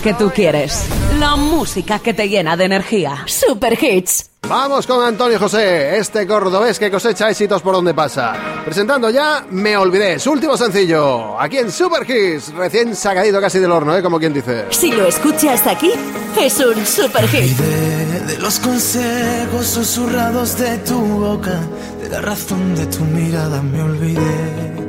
que tú quieres. La música que te llena de energía. Super Hits. Vamos con Antonio José, este cordobés que cosecha éxitos por donde pasa. Presentando ya Me Olvidé, su último sencillo, aquí en Super Hits, recién sacadito casi del horno, ¿eh? como quien dice. Si lo escucha hasta aquí, es un Super Hit. De, de los consejos susurrados de tu boca, de la razón de tu mirada me olvidé,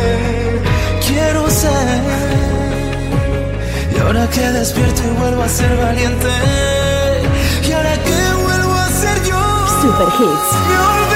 ser. Y ahora que despierto y vuelvo a ser valiente, y ahora que vuelvo a ser yo, Super Hits. me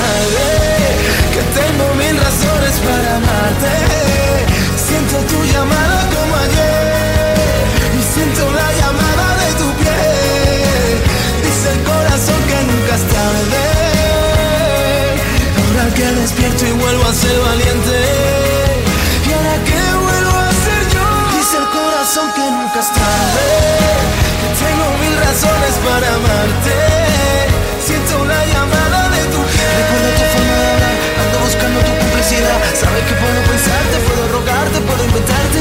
tarde, que tengo mil razones para amarte. Siento tu llamada como ayer y siento la llamada de tu piel. Dice el corazón que nunca es tarde. Ahora que despierto y vuelvo a ser valiente. Y ahora que vuelvo a ser yo. Dice el corazón que nunca es tarde. Que tengo mil razones para amarte.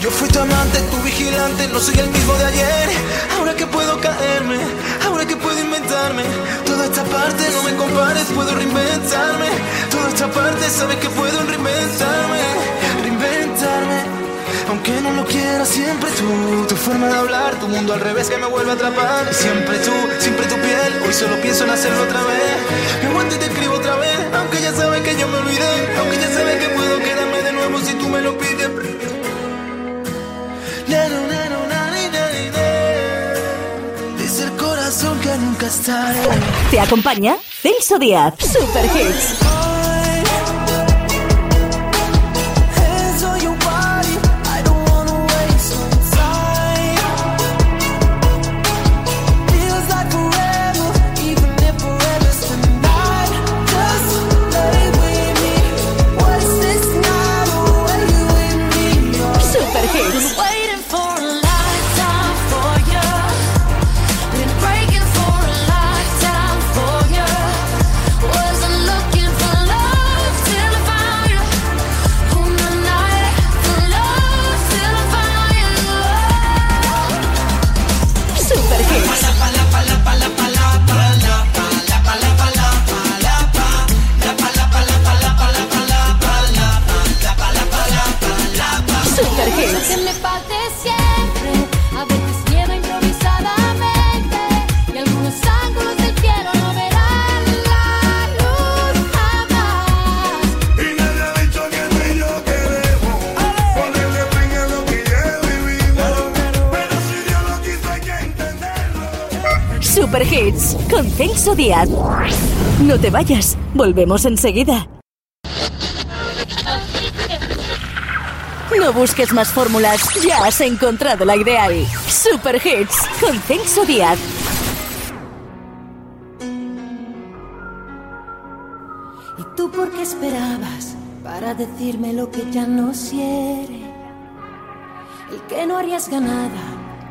Yo fui tu amante, tu vigilante, no soy el mismo de ayer. Ahora que puedo caerme, ahora que puedo inventarme. Toda esta parte no me compares, puedo reinventarme. Toda esta parte sabes que puedo reinventarme, reinventarme. Aunque no lo quiera, siempre tú. Tu forma de hablar, tu mundo al revés que me vuelve a atrapar. Siempre tú, siempre tu piel. Hoy solo pienso en hacerlo otra vez. Me aguanto y te escribo Te acompaña Celso Díaz. Super Hits. Que me pase siempre, a veces miedo improvisadamente y algunos ángulos del cielo no verán la luz jamás. Y nadie ha dicho que tú y yo queremos ponerle fin a lo que ya vivimos. Pero si Dios lo quiso hay que entenderlo. Super Hits. Con Celso Díaz. No te vayas. Volvemos enseguida. No busques más fórmulas, ya has encontrado la ideal. Super Hits con Celso Díaz. ¿Y tú por qué esperabas para decirme lo que ya no quiere? El que no arriesga nada,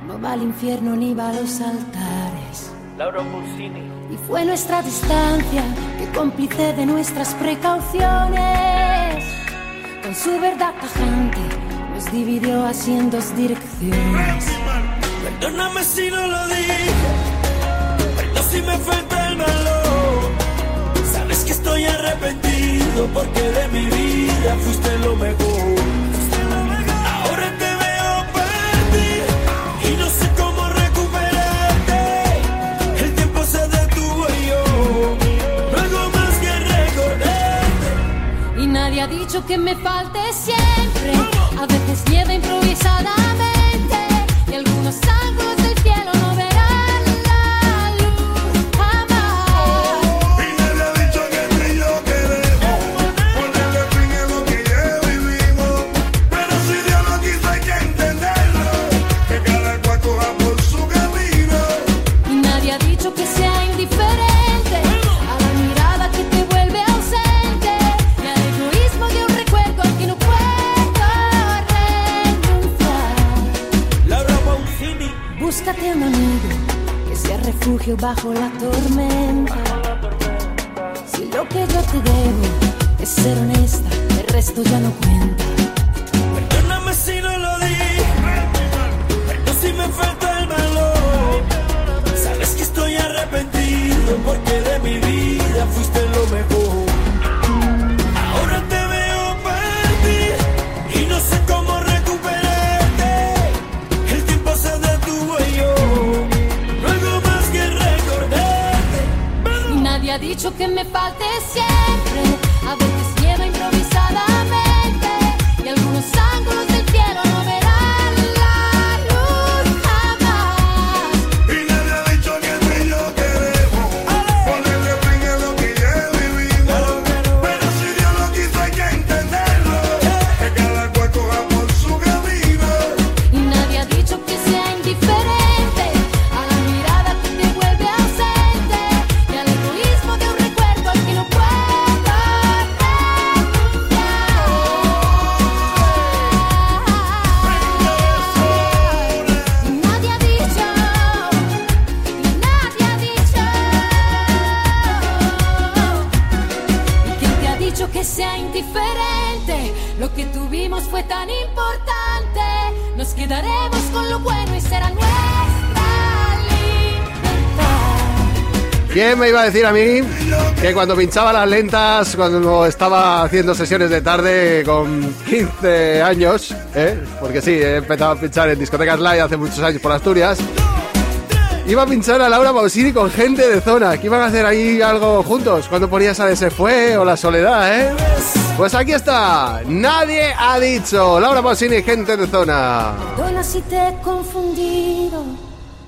no va al infierno ni va a los altares. Laura Pausini. Y fue nuestra distancia que cómplice de nuestras precauciones. Con su verdad tajante nos dividió así en dos direcciones. Perdóname si no lo dije, perdón si me falta el valor. Sabes que estoy arrepentido porque de mi vida fuiste lo mejor. Ahora te veo perdido y no sé cómo recuperarte. El tiempo se detuvo y yo no hago más que recordarte. Y nadie ha dicho que me falte siempre. A veces nieva improvisadamente. Y algunos del refugio bajo la tormenta. Si lo que yo te debo es ser honesta, el resto ya no cuenta. Perdóname si no lo dije, perdón si me falta el valor. Sabes que estoy arrepentido porque de mi vida dicho que me falte siempre. Sea indiferente? Lo que tuvimos fue tan importante. Nos quedaremos con lo bueno y será nuestra libertad. ¿Quién me iba a decir a mí que cuando pinchaba las lentas, cuando estaba haciendo sesiones de tarde con 15 años, ¿eh? porque sí, he empezado a pinchar en discotecas live hace muchos años por Asturias, iba a pinchar a Laura Pausini con gente de zona, que iban a hacer ahí algo juntos, cuando ponía esa de Se Fue o La Soledad, ¿eh? Pues aquí está, nadie ha dicho, Laura Pausini, gente de zona. Perdona si te he confundido.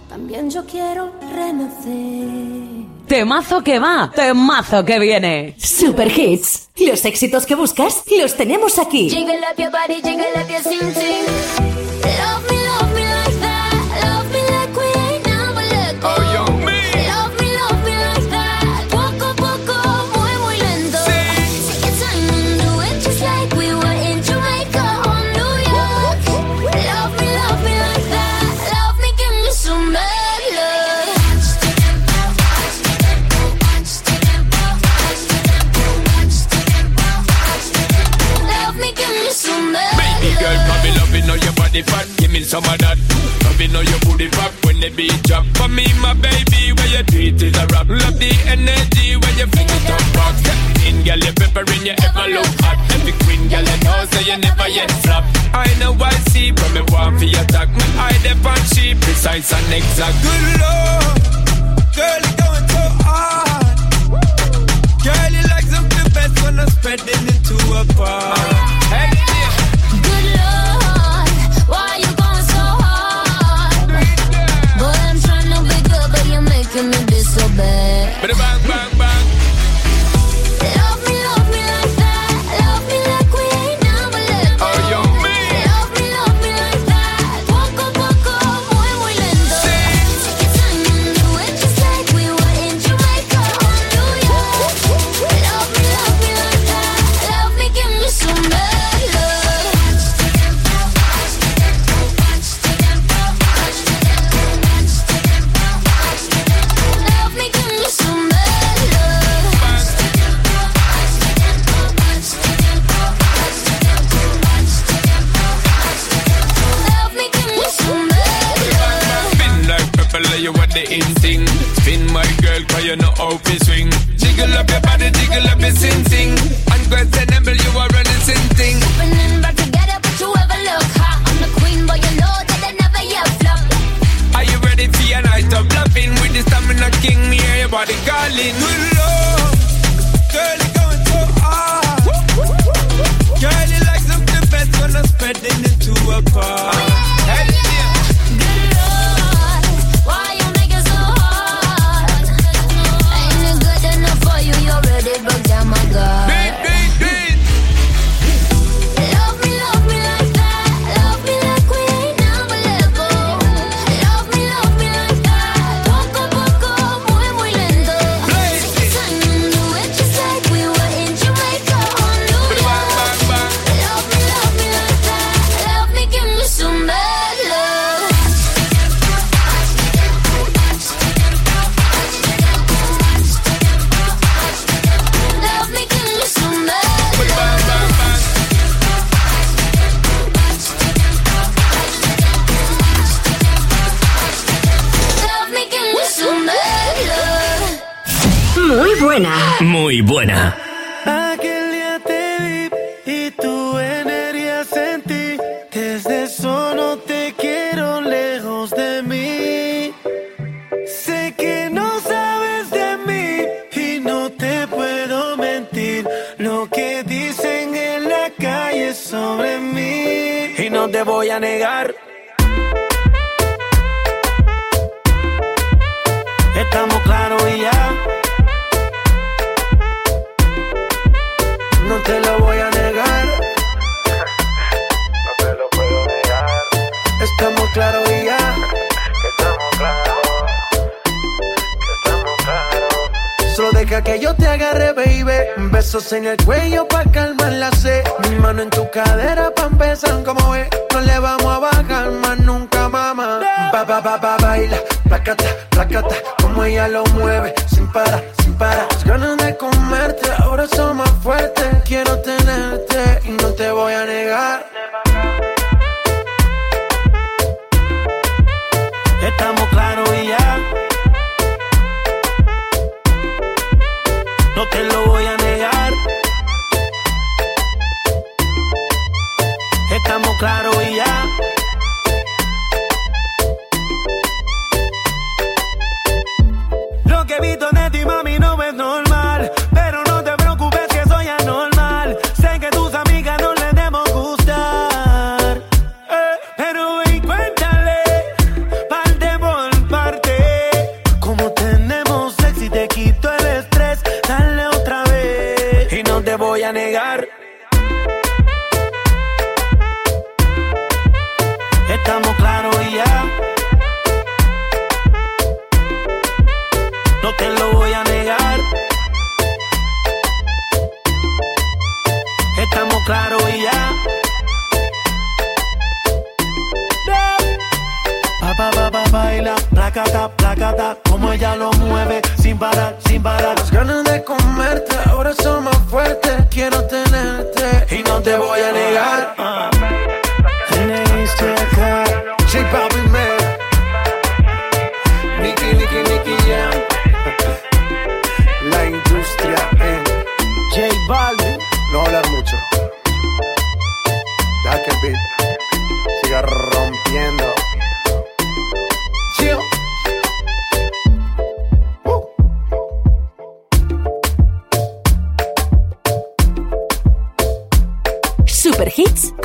También yo quiero renacer. Temazo que va, temazo que viene. Super Hits. Los éxitos que buscas los tenemos aquí. Your body, jiggle up your sing sing. Love me, love me some of that. Loving how your booty pop when the beat drop. For me, my baby, where you treat is a rap. Love the energy when you fling it up. Step in, girl, you peppering, you ever look hot. Every queen, girl, you know, say you never yet flop. I know I see, but me want for your attack. Me eye the on she precise and exact. Good lord, girl, you going so hard. Girl, you like something best when I'm spreading to a Calling nous love, Girl, it's going so hard. Girl, you like something best when I'm spreading it to a bar.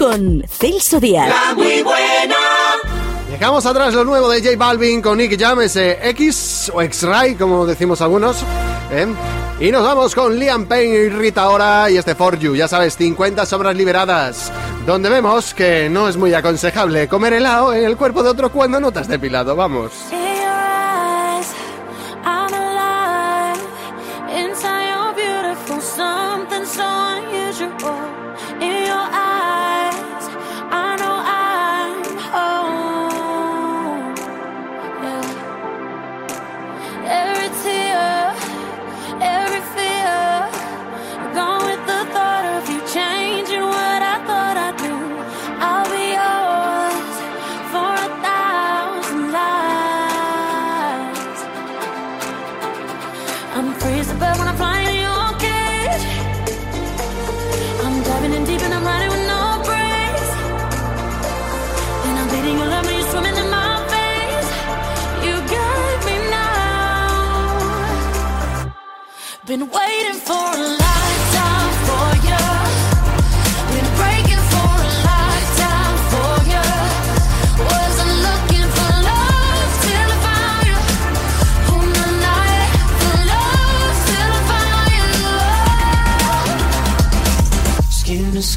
con Celso Díaz. La muy buena. Dejamos atrás lo nuevo de J Balvin con Nick Jam, ese eh, X o X-Ray, como decimos algunos. ¿eh? Y nos vamos con Liam Payne y Rita Ora y este For You, ya sabes, 50 sombras liberadas, donde vemos que no es muy aconsejable comer helado en el cuerpo de otro cuando no te has depilado, vamos. Eh.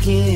skin.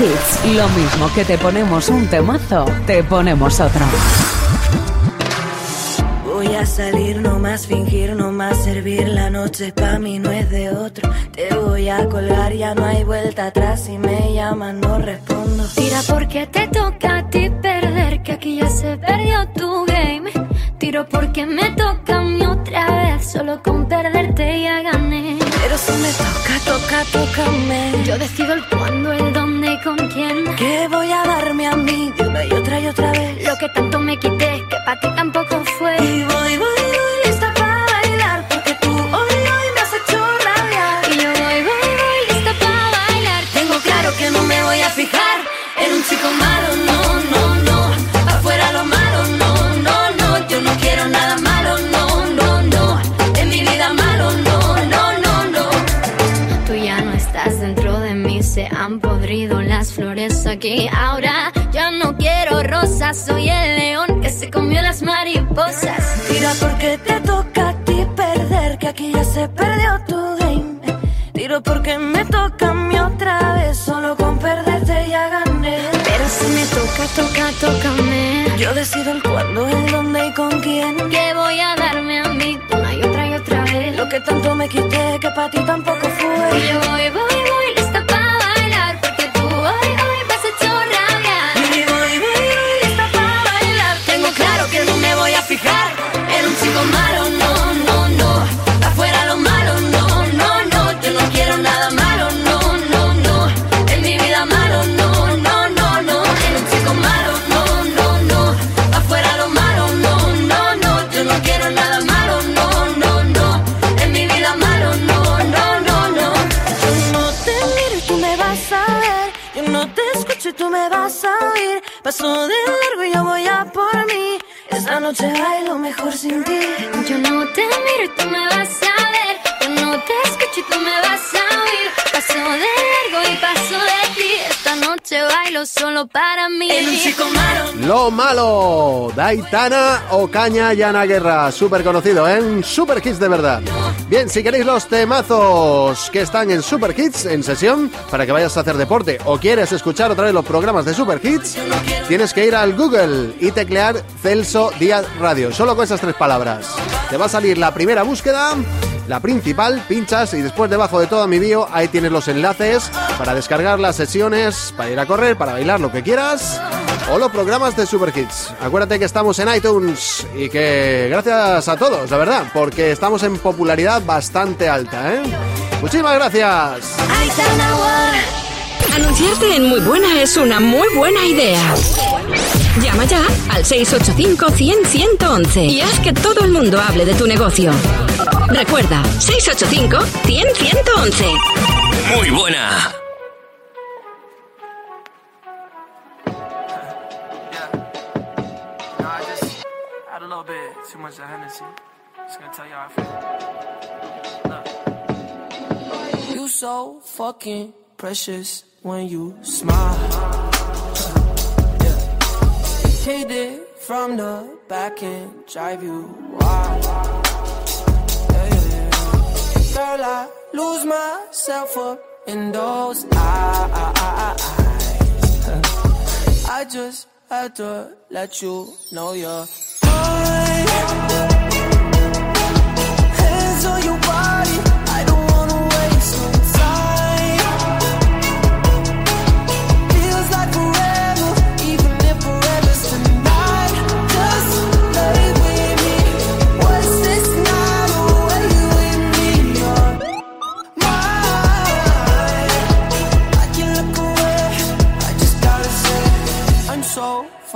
hits. Lo mismo que te ponemos un temazo, te ponemos otro. Voy a salir, no más fingir, no más servir. La noche pa' mí no es de otro. Te voy a colgar, ya no hay vuelta atrás. Si me llaman, no respondo. Tira porque te toca a ti perder, que aquí ya se perdió tu game. Tiro porque me toca a mí otra vez. Solo con perderte ya gané. Pero si me toca, toca, tócame. Yo decido el cuándo, el dónde con. Que voy a darme a mí de una y otra y otra vez. Lo que tanto me quité, que para ti tampoco fue. Y voy, voy. aquí ahora. Ya no quiero rosas, soy el león que se comió las mariposas. Tira porque te toca a ti perder, que aquí ya se perdió tu game. Tiro porque me toca a mí otra vez, solo con perderte ya gané. Pero si me toca, toca, tócame. Yo decido el cuándo, el dónde y con quién. Que voy a darme a mí una y otra y otra vez. Lo que tanto me quité, que para ti tampoco fue. Y yo voy, voy, voy. Paso de largo y yo voy a por mí. Esta noche bailo mejor sin ti. Yo no te miro y tú me vas a ver. Solo para mí. Chico malo. Lo malo, Daitana Ocaña y Ana Guerra, súper conocido, ¿eh? Super Hits de verdad. Bien, si queréis los temazos que están en Super Hits en sesión para que vayas a hacer deporte o quieres escuchar otra vez los programas de Super Hits, tienes que ir al Google y teclear Celso Díaz Radio, solo con esas tres palabras. Te va a salir la primera búsqueda, la principal, pinchas y después debajo de todo mi bio ahí tienes los enlaces para descargar las sesiones, para ir a correr, para bailar lo que quieras o los programas de Super Hits. Acuérdate que estamos en iTunes y que gracias a todos, la verdad, porque estamos en popularidad bastante alta, ¿eh? Muchísimas gracias. Anunciarte en Muy Buena es una muy buena idea. Llama ya al 685-100-111 y haz que todo el mundo hable de tu negocio. Recuerda, 685-100-111. Muy buena. You so fucking precious when you smile. Yeah. Hit it from the back and drive you wild. Girl, I lose myself up in those eyes. I just had to let you know you're mine.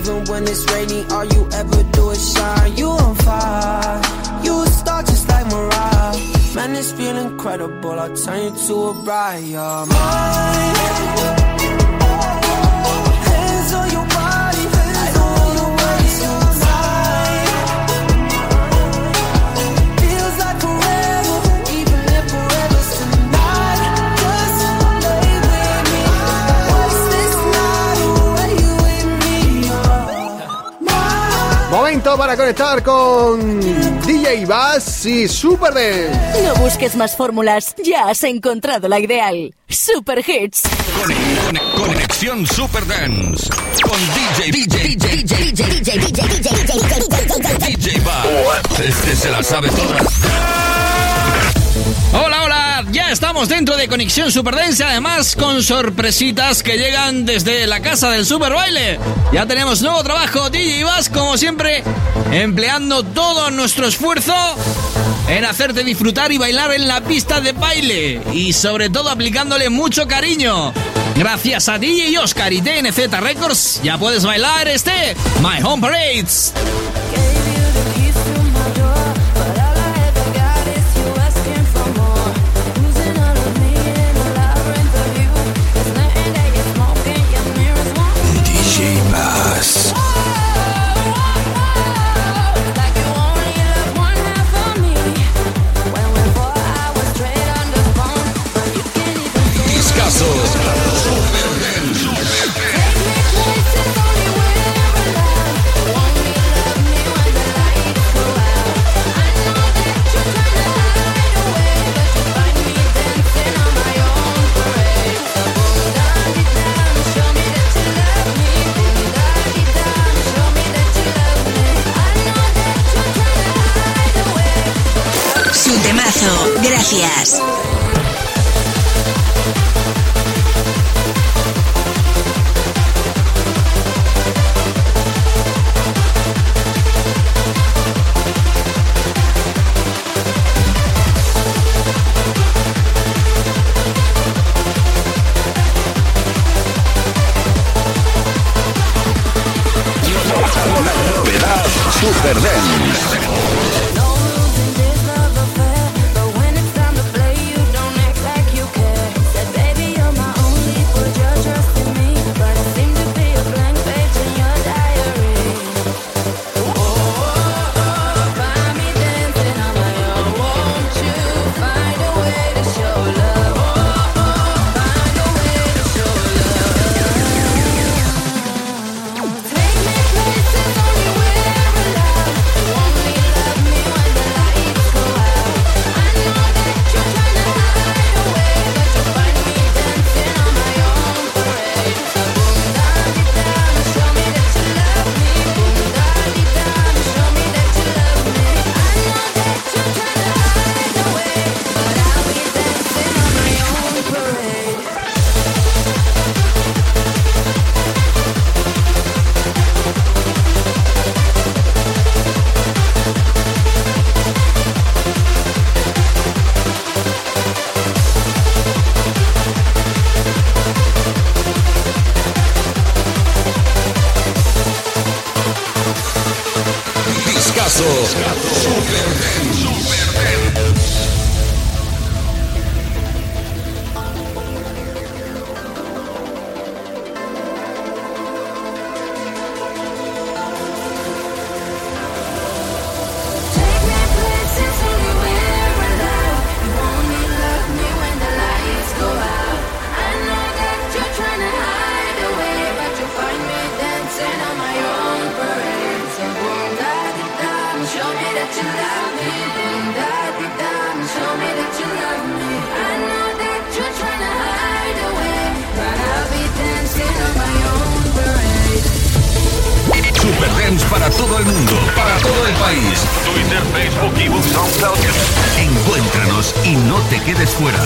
Even when it's rainy, all you ever do is shine. You on fire, you a star just like Mariah. Man, this feeling incredible. I'll turn you to a bride. You're mine. Momento para conectar con DJ Bass y Super Dance. No busques más fórmulas, ya has encontrado la ideal. Super Hits. Conexión Super Dance con DJ DJ DJ DJ DJ DJ DJ Bass. Este se la estamos dentro de Conexión Superdance, además con sorpresitas que llegan desde la casa del Super Baile. Ya tenemos nuevo trabajo, DJ Bass, como siempre, empleando todo nuestro esfuerzo en hacerte disfrutar y bailar en la pista de baile y sobre todo aplicándole mucho cariño. Gracias a DJ Oscar y TNZ Records, ya puedes bailar este My Home Parades. Facebook, ebook, SoundCloud. Encuéntranos y no te quedes fuera.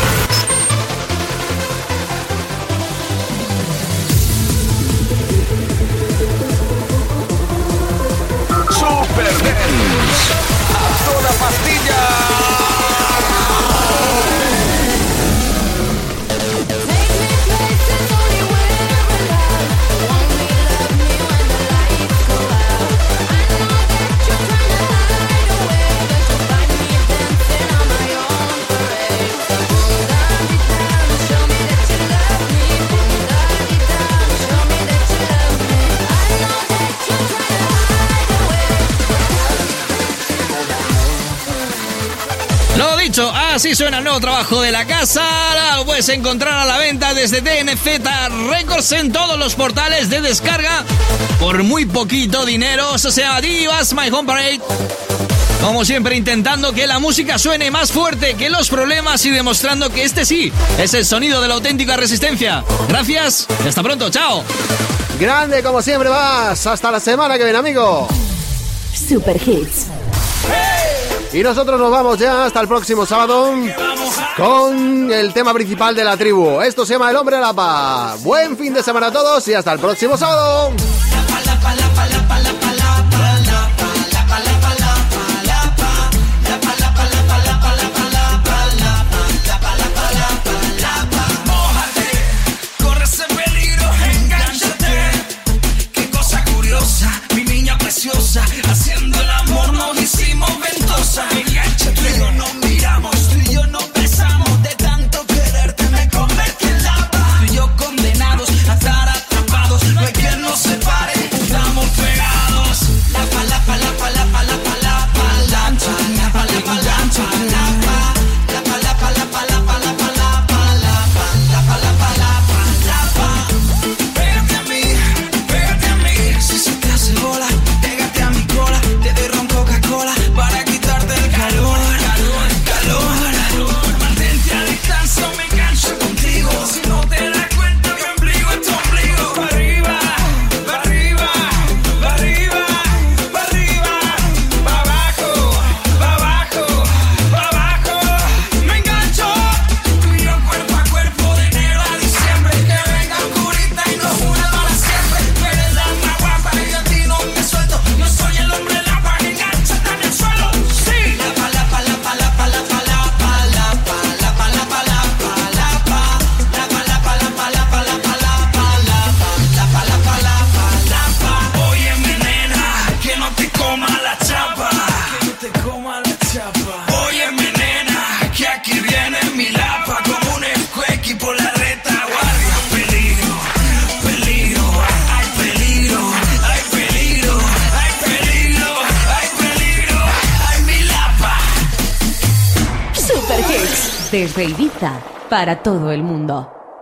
Así suena el nuevo trabajo de la casa. Lo puedes encontrar a la venta desde TNZ Records en todos los portales de descarga por muy poquito dinero. Eso se Divas My Home Parade. Como siempre intentando que la música suene más fuerte que los problemas y demostrando que este sí es el sonido de la auténtica resistencia. Gracias, y hasta pronto, chao. Grande como siempre vas, hasta la semana que viene, amigo. Super Hits. Y nosotros nos vamos ya hasta el próximo sábado con el tema principal de la tribu. Esto se llama El Hombre a la paz. Buen fin de semana a todos y hasta el próximo sábado.